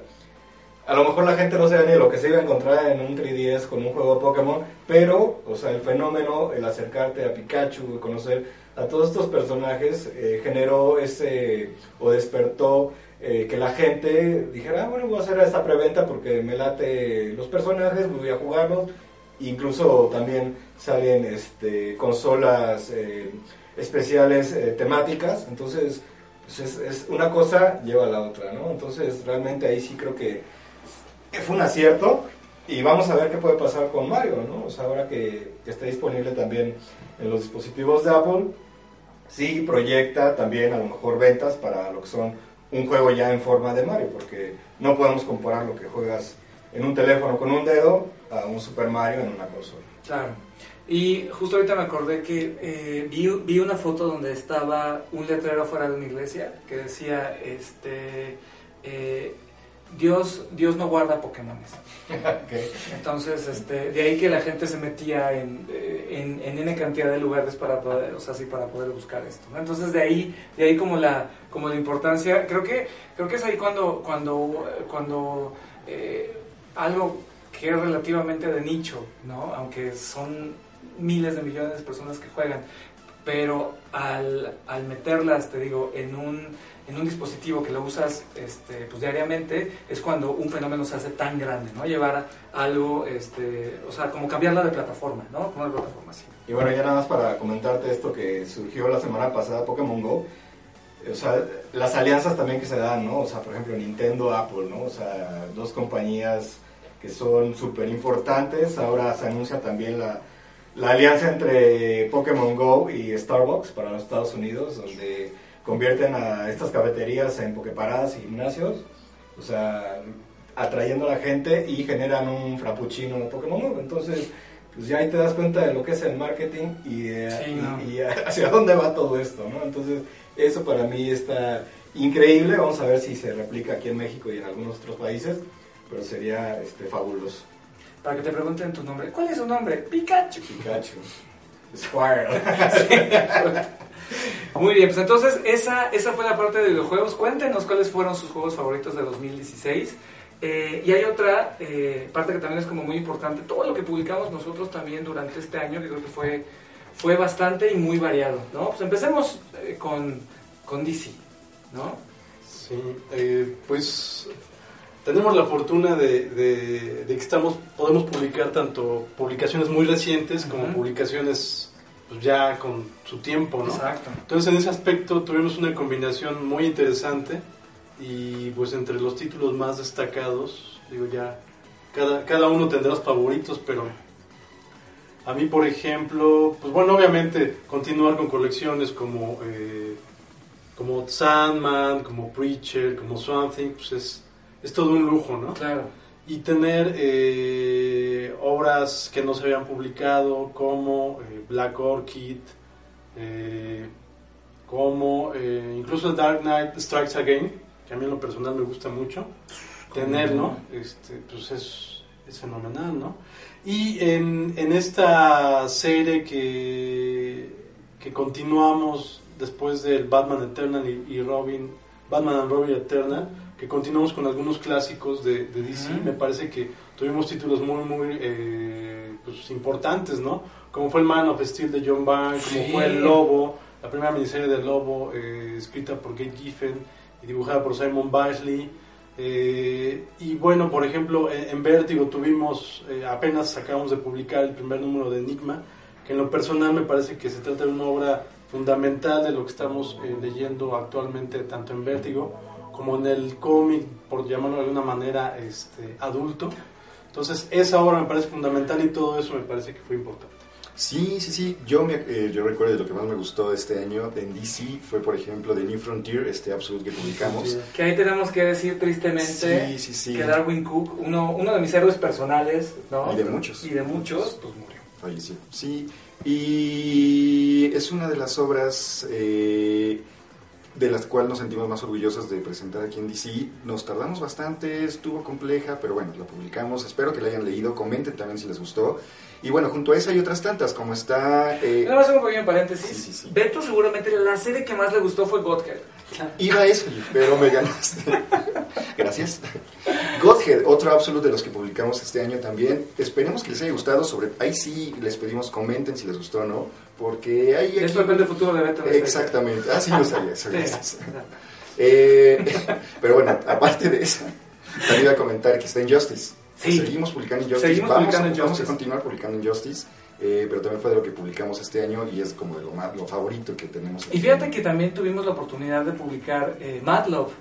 a lo mejor la gente no sabe ni lo que se iba a encontrar en un 3DS con un juego de Pokémon, pero, o sea, el fenómeno, el acercarte a Pikachu, conocer a todos estos personajes, eh, generó ese, o despertó eh, que la gente dijera, ah, bueno, voy a hacer esta preventa porque me late los personajes, voy a jugarlos. Incluso también salen este, consolas eh, especiales temáticas, entonces pues es, es, una cosa lleva a la otra, ¿no? Entonces realmente ahí sí creo que fue un acierto y vamos a ver qué puede pasar con Mario, ¿no? O sea, ahora que, que está disponible también en los dispositivos de Apple, sí proyecta también a lo mejor ventas para lo que son un juego ya en forma de Mario, porque no podemos comparar lo que juegas en un teléfono con un dedo a un Super Mario en una consola. Claro. Y justo ahorita me acordé que eh, vi, vi, una foto donde estaba un letrero fuera de una iglesia que decía, este, eh, Dios, Dios no guarda Pokémones. Entonces, este, de ahí que la gente se metía en, en, en, N cantidad de lugares para poder, o sea, sí, para poder buscar esto. Entonces, de ahí, de ahí como la, como la importancia, creo que, creo que es ahí cuando, cuando, cuando eh, algo que es relativamente de nicho, ¿no? Aunque son miles de millones de personas que juegan, pero al, al meterlas, te digo, en un en un dispositivo que lo usas este, pues, diariamente, es cuando un fenómeno se hace tan grande, ¿no? Llevar algo, este, o sea, como cambiarla de plataforma, ¿no? Como de plataforma, sí. Y bueno, ya nada más para comentarte esto que surgió la semana pasada, Pokémon GO, o sea, las alianzas también que se dan, ¿no? O sea, por ejemplo, Nintendo, Apple, ¿no? O sea, dos compañías que son súper importantes. Ahora se anuncia también la, la alianza entre Pokémon Go y Starbucks para los Estados Unidos, donde convierten a estas cafeterías en pokeparadas y gimnasios, o sea, atrayendo a la gente y generan un frappuccino Pokémon Entonces, pues ya ahí te das cuenta de lo que es el marketing y, y, hacia dónde va todo esto, ¿no? Entonces, eso para mí está increíble. Vamos a ver si se replica aquí en México y en algunos otros países, pero sería este, fabuloso. Para que te pregunten tu nombre. ¿Cuál es su nombre? Pikachu. Pikachu. Squirrel. Muy bien, pues entonces esa, esa fue la parte de los juegos. Cuéntenos cuáles fueron sus juegos favoritos de 2016. Eh, y hay otra eh, parte que también es como muy importante, todo lo que publicamos nosotros también durante este año, que creo que fue, fue bastante y muy variado, ¿no? Pues empecemos eh, con, con DC, ¿no? Sí, pues tenemos la fortuna de, de, que estamos, podemos publicar tanto publicaciones muy recientes como publicaciones pues ya con su tiempo, ¿no? Exacto. Entonces en ese aspecto tuvimos una combinación muy interesante y pues entre los títulos más destacados, digo ya, cada, cada uno tendrá los favoritos, pero a mí por ejemplo, pues bueno, obviamente continuar con colecciones como, eh, como Sandman, como Preacher, como Swamp Thing, pues es, es todo un lujo, ¿no? Claro. Y tener... Eh, obras que no se habían publicado como eh, Black Orchid, eh, como incluso Dark Knight Strikes Again, que a mí en lo personal me gusta mucho tenerlo, este, pues es, es, fenomenal, ¿no? Y en, en esta serie que, que continuamos después del Batman Eternal y, Robin, Batman and Robin Eternal, que continuamos con algunos clásicos de, de DC, me parece que tuvimos títulos muy, muy eh, pues, importantes, ¿no? Como fue el Man of Steel de John Byrne, como fue El Lobo, la primera miniserie del Lobo, eh, escrita por Kate Giffen y dibujada por Simon Basley. Eh, y bueno, por ejemplo, en, en Vértigo tuvimos, apenas acabamos de publicar el primer número de Enigma, que en lo personal me parece que se trata de una obra fundamental de lo que estamos leyendo actualmente, tanto en Vértigo como en el cómic, por llamarlo de alguna manera, este, adulto. Entonces, esa obra me parece fundamental y todo eso me parece que fue importante. Sí, sí, sí. Yo, me, eh, yo recuerdo de lo que más me gustó este año en DC fue, por ejemplo, The New Frontier, este Absolute que publicamos. Que ahí tenemos que decir tristemente Sí, sí, sí. que Darwin Cook, uno, uno de mis héroes personales, ¿no? Y de muchos. Y de muchos, pues murió. Falleció. Sí, y es una de las obras eh, de las cuales nos sentimos más orgullosos de presentar aquí en DC. Nos tardamos bastante, estuvo compleja, pero bueno, la publicamos. Espero que la hayan leído, comenten también si les gustó. Y bueno, junto a esa hay otras tantas, como está... eh, Nada más un pequeño paréntesis. Sí, sí, sí. Beto seguramente la serie que más le gustó fue Godhead. Iba a eso, pero me ganaste. Gracias. Godhead, otro absoluto de los que publicamos este año también. Esperemos que les haya gustado. Sobre, ahí sí les pedimos comenten si les gustó o no, porque hay aquí- Esto depende del futuro de Beto. Exactamente, así lo sabía. eso, Sí. gracias. Eh, pero bueno, aparte de eso, también iba a comentar que está en Justice. Sí. Seguimos publicando en Justice. Seguimos vamos, publicando a, en vamos a continuar publicando en Justice. eh, pero también fue de lo que publicamos este año y es como de lo, más, lo favorito que tenemos. Y fíjate que también tuvimos la oportunidad de publicar eh, Mad Love,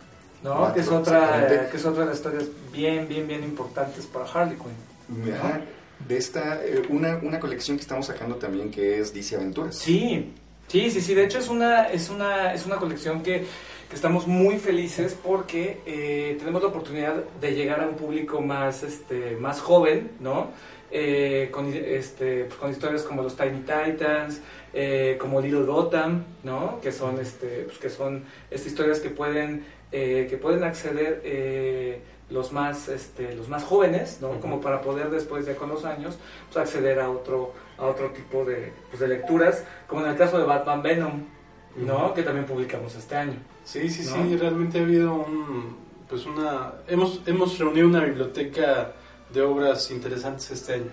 ¿no? Mad que, es Love, otra, exactamente. eh, que es otra de las historias bien, bien, bien importantes para Harley Quinn. Ajá, de esta, eh, una, una colección que estamos sacando también que es DC Aventuras. Sí, sí, sí, sí. De hecho es una, es una, es una colección que, que estamos muy felices porque eh, tenemos la oportunidad de llegar a un público más, este, más joven, ¿no? Eh, con, este, pues, con historias como los Tiny Titans, eh, como Little Gotham, ¿no? Que son, este, pues, que son estas historias que pueden, eh, que pueden acceder eh, los más, este, los más jóvenes, ¿no? Como para poder después ya con los años, pues, acceder a otro, a otro tipo de, pues, de lecturas, como en el caso de Batman Venom, ¿no? Que también publicamos este año. Sí, sí, ¿No? sí, realmente ha habido un, pues una, hemos, hemos reunido una biblioteca de obras interesantes este año.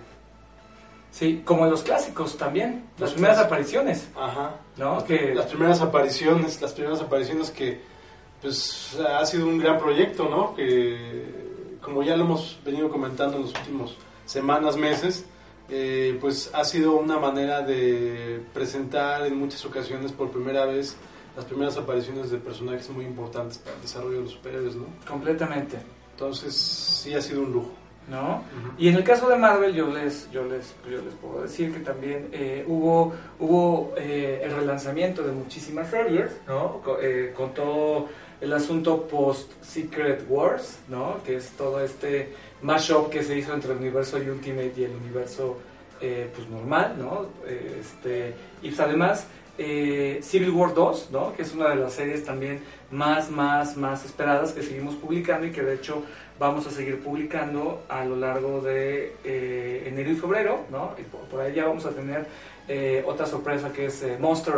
Sí, como los clásicos también, las primeras clásicos. apariciones, Ajá. ¿no? Que, Las primeras apariciones, las primeras apariciones que, pues, ha sido un gran proyecto, ¿no? Que, como ya lo hemos venido comentando en los últimos semanas, meses, eh, pues ha sido una manera de presentar en muchas ocasiones por primera vez las primeras apariciones de personajes muy importantes para el desarrollo de los superhéroes, ¿no? completamente, Entonces, sí ha sido un lujo. ¿no? Y en el caso de Marvel, yo les, yo les, yo les puedo decir que también eh, hubo, hubo eh, el relanzamiento de muchísimas series, ¿no? Co- eh, con todo el asunto post-Secret Wars, ¿no? Que es todo este mashup que se hizo entre el universo Ultimate y el universo eh, pues normal, ¿no? Este, y pues además eh, Civil War 2, ¿no? Que es una de las series también más, más, más esperadas que seguimos publicando y que de hecho vamos a seguir publicando a lo largo de eh, enero y febrero, ¿no? Y por, ahí ya vamos a tener otra sorpresa que es Monster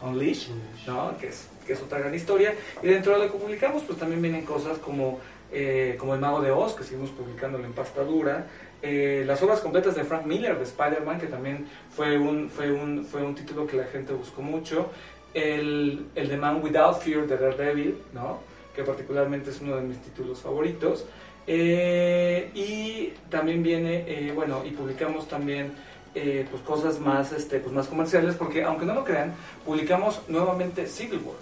Unleashed, ¿no? Que es, que es otra gran historia. Y dentro de lo que publicamos, pues también vienen cosas como, eh, como El Mago de Oz, que seguimos publicando en pasta dura. Eh, las obras completas de Frank Miller, de Spider-Man, que también fue un, fue, un, fue un título que la gente buscó mucho. El, el de Man Without Fear, de Daredevil, ¿no? que particularmente es uno de mis títulos favoritos. Eh, y también viene, eh, bueno, y publicamos también eh, pues cosas más, este, pues más comerciales, porque aunque no lo crean, publicamos nuevamente Civil War,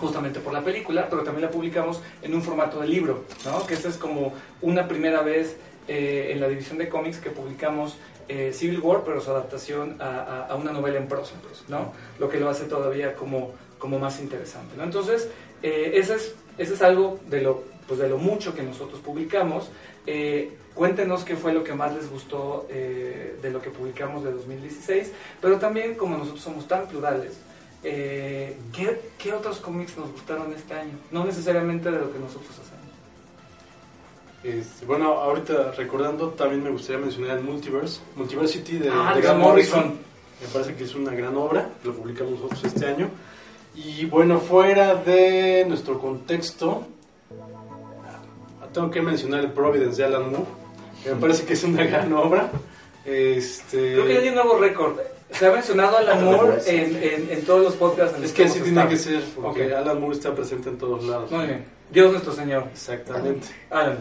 justamente por la película, pero también la publicamos en un formato de libro, ¿no? que esta es como una primera vez eh, en la división de cómics que publicamos eh, Civil War, pero su adaptación a, una novela en prosa, ¿no? Lo que lo hace todavía como, como más interesante, ¿no? Entonces, eh, ese, es, ese es algo de lo, pues de lo mucho que nosotros publicamos. Eh, cuéntenos qué fue lo que más les gustó de lo que publicamos de 2016, pero también como nosotros somos tan plurales, eh, ¿qué, qué otros cómics nos gustaron este año? No necesariamente de lo que nosotros hacemos. Bueno, ahorita recordando, también me gustaría mencionar el Multiverse, Multiversity de, Ah, de de Grant Morrison. Me parece que es una gran obra, lo publicamos nosotros este año. Y bueno, fuera de nuestro contexto, tengo que mencionar el Providence de Alan Moore, que me parece que es una gran obra. Este, Creo que ya hay un nuevo récord. Se ha mencionado al amor Moore, en, en, en todos los podcasts. en los es que así tiene que ser, porque Ok. Alan Moore está presente en todos lados. Muy bien. Dios nuestro Señor. Exactamente. Alan.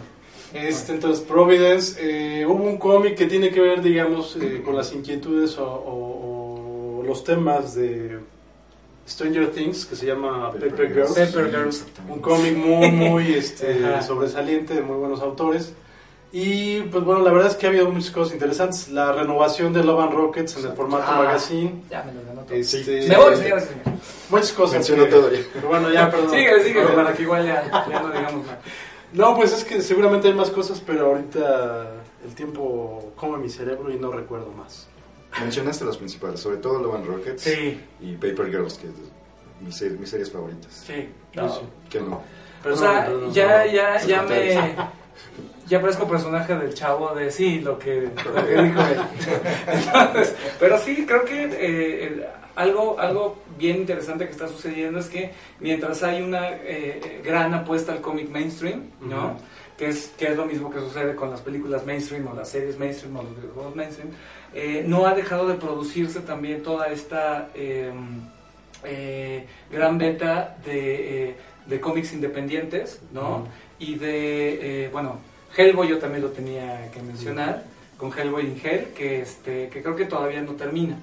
Este, entonces, Providence, eh, hubo un cómic que tiene que ver, digamos, eh, con las inquietudes o, o- o los temas de Stranger Things, que se llama Pepper Girls. Pepper Girls. Un cómic muy, muy este, sobresaliente, de muy buenos autores. Y pues bueno, la verdad es que ha habido muchas cosas interesantes. La renovación de Love and Rockets en el formato Ah. magazine. Ya me lo ganó todo. Este, Me voy, señoras y señores. Muchas cosas. Mencionó que- todo ya. Pero bueno, ya, perdón. Sigue, sigue, para que igual ya, ya no digamos nada. No, pues es que seguramente hay más cosas, pero ahorita el tiempo come mi cerebro y no recuerdo más. Mencionaste los principales, sobre todo Love and Rockets Sí, y Paper Girls, que es mis, mis series favoritas. sí. No. sí. Que no. O Perdón, sea, ya, no. ya, ya Al me... Ya parezco personaje del chavo de sí, lo que, lo que dijo él. Entonces, pero sí, creo que eh, el- algo, algo bien interesante que está sucediendo es que mientras hay una eh, gran apuesta al cómic mainstream, ¿no? Que, es, que es lo mismo que sucede con las películas mainstream o las series mainstream o los videojuegos mainstream, eh, no ha dejado de producirse también toda esta eh, gran beta de, de cómics independientes, ¿no? Y de, bueno, Hellboy yo también lo tenía que mencionar, con Hellboy in Hell, que, este, que creo que todavía no termina.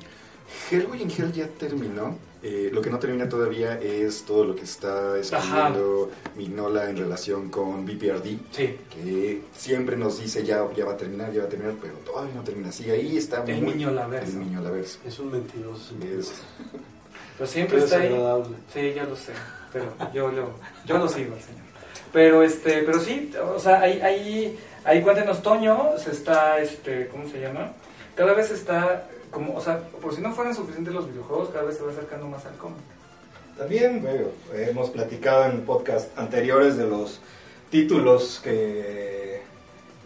Hellboy in Hell ya terminó. Eh, lo que no termina todavía es todo lo que está escribiendo Mignola en relación con BPRD, Sí. que siempre nos dice ya, ya va a terminar, ya va a terminar, pero todavía no termina. Sí, ahí está El muy- Miñolaverso. El Miñolaverso. Es un mentiroso. Es- Pero siempre Es está ahí. Sí, ya lo sé, pero yo lo, yo lo sigo al señor. Pero este, pero sí, o sea, ahí, ahí, ahí cuéntenos, Toño se está, este, ¿cómo se llama? Cada vez está, como, o sea, por si no fueran suficientes los videojuegos, cada vez se va acercando más al cómic. También bueno, hemos platicado en podcast anteriores de los títulos que,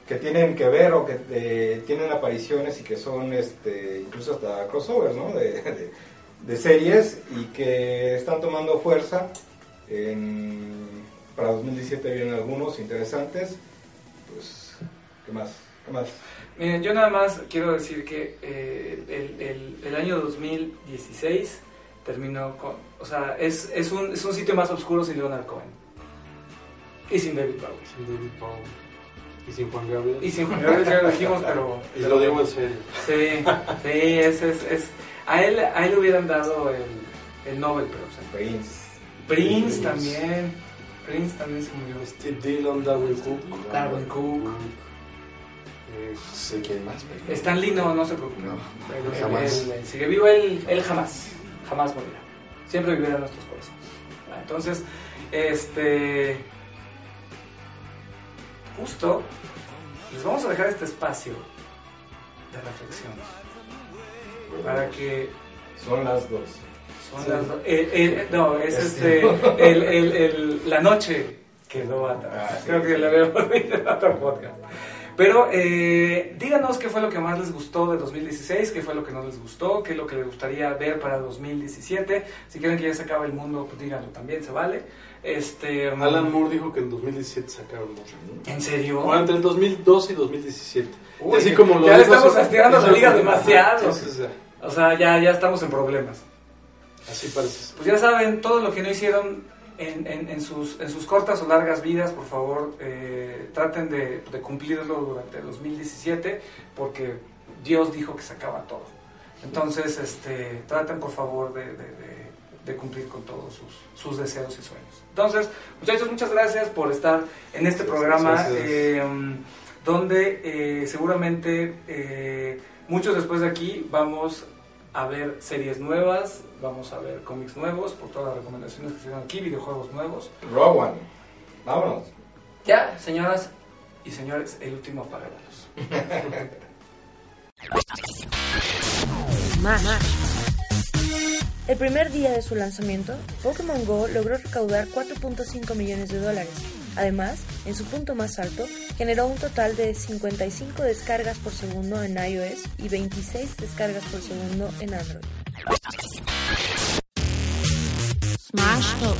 que tienen que ver o que eh, tienen apariciones y que son este, incluso hasta crossovers ¿no? de, de- de series y que están tomando fuerza. En- para 2017 vienen algunos interesantes. Pues, ¿qué más? ¿Qué más? Miren, yo nada más quiero decir que eh, el, el- el año 2016 terminó con, o sea, es, es, un, es un sitio más oscuro sin Leonard Cohen. Y sin David Bowie. Sin David Bowie. Y sin Juan Gabriel. Y sin Juan Gabriel ya lo dijimos, pero... Y lo digo en serio. Sí, sí, es, es, es- a, él, a él le hubieran dado el, el Nobel, pero o sea, Prince. Prince Prince. también, Prince también se murió. Steve Dillon, Darwin Cook. Darwin Cook. Eh, sé hay más, pero... Stan Lee no, no se preocupe. No, él- jamás. él- él sigue vivo, él, él jamás, jamás morirá. Siempre vivirá en nuestros corazones. Entonces, este... Justo, les vamos a dejar este espacio de reflexión para que Son las dos. Las el- el- no, es este, el, la noche quedó atrás. Ah, sí. Creo que la habíamos dicho en otro podcast. Pero eh, díganos qué fue lo que más les gustó de 2016, qué fue lo que no les gustó, qué es lo que les gustaría ver para 2017. Si quieren que ya se acabe el mundo, pues díganlo también, se vale. Este, um, Alan Moore dijo que en 2017 sacaron mucho. ¿En serio? Bueno, entre el 2012 y 2017. Uy, Así como lo ya dijo estamos estirando la liga demasiado. Entonces, ya, O sea, ya, ya estamos en problemas. Así parece. Pues ya saben, todo lo que no hicieron en, en- en sus, en sus cortas o largas vidas, por favor, eh, traten de, de cumplirlo durante el 2017, porque Dios dijo que se acaba todo. Entonces, este, traten por favor de, de- de- de cumplir con todos sus, sus deseos y sueños. Entonces, muchachos, muchas gracias por estar en este programa, eh, donde eh, seguramente eh, muchos después de aquí vamos a ver series nuevas, vamos a ver cómics nuevos, por todas las recomendaciones que se dieron aquí, videojuegos nuevos. Rowan. Vámonos. Ya, señoras y señores, el último apagados. Más. El primer día de su lanzamiento, Pokémon Go logró recaudar 4.5 millones de dólares. Además, en su punto más alto, generó un total de 55 descargas por segundo en iOS y 26 descargas por segundo en Android. Smash Talk.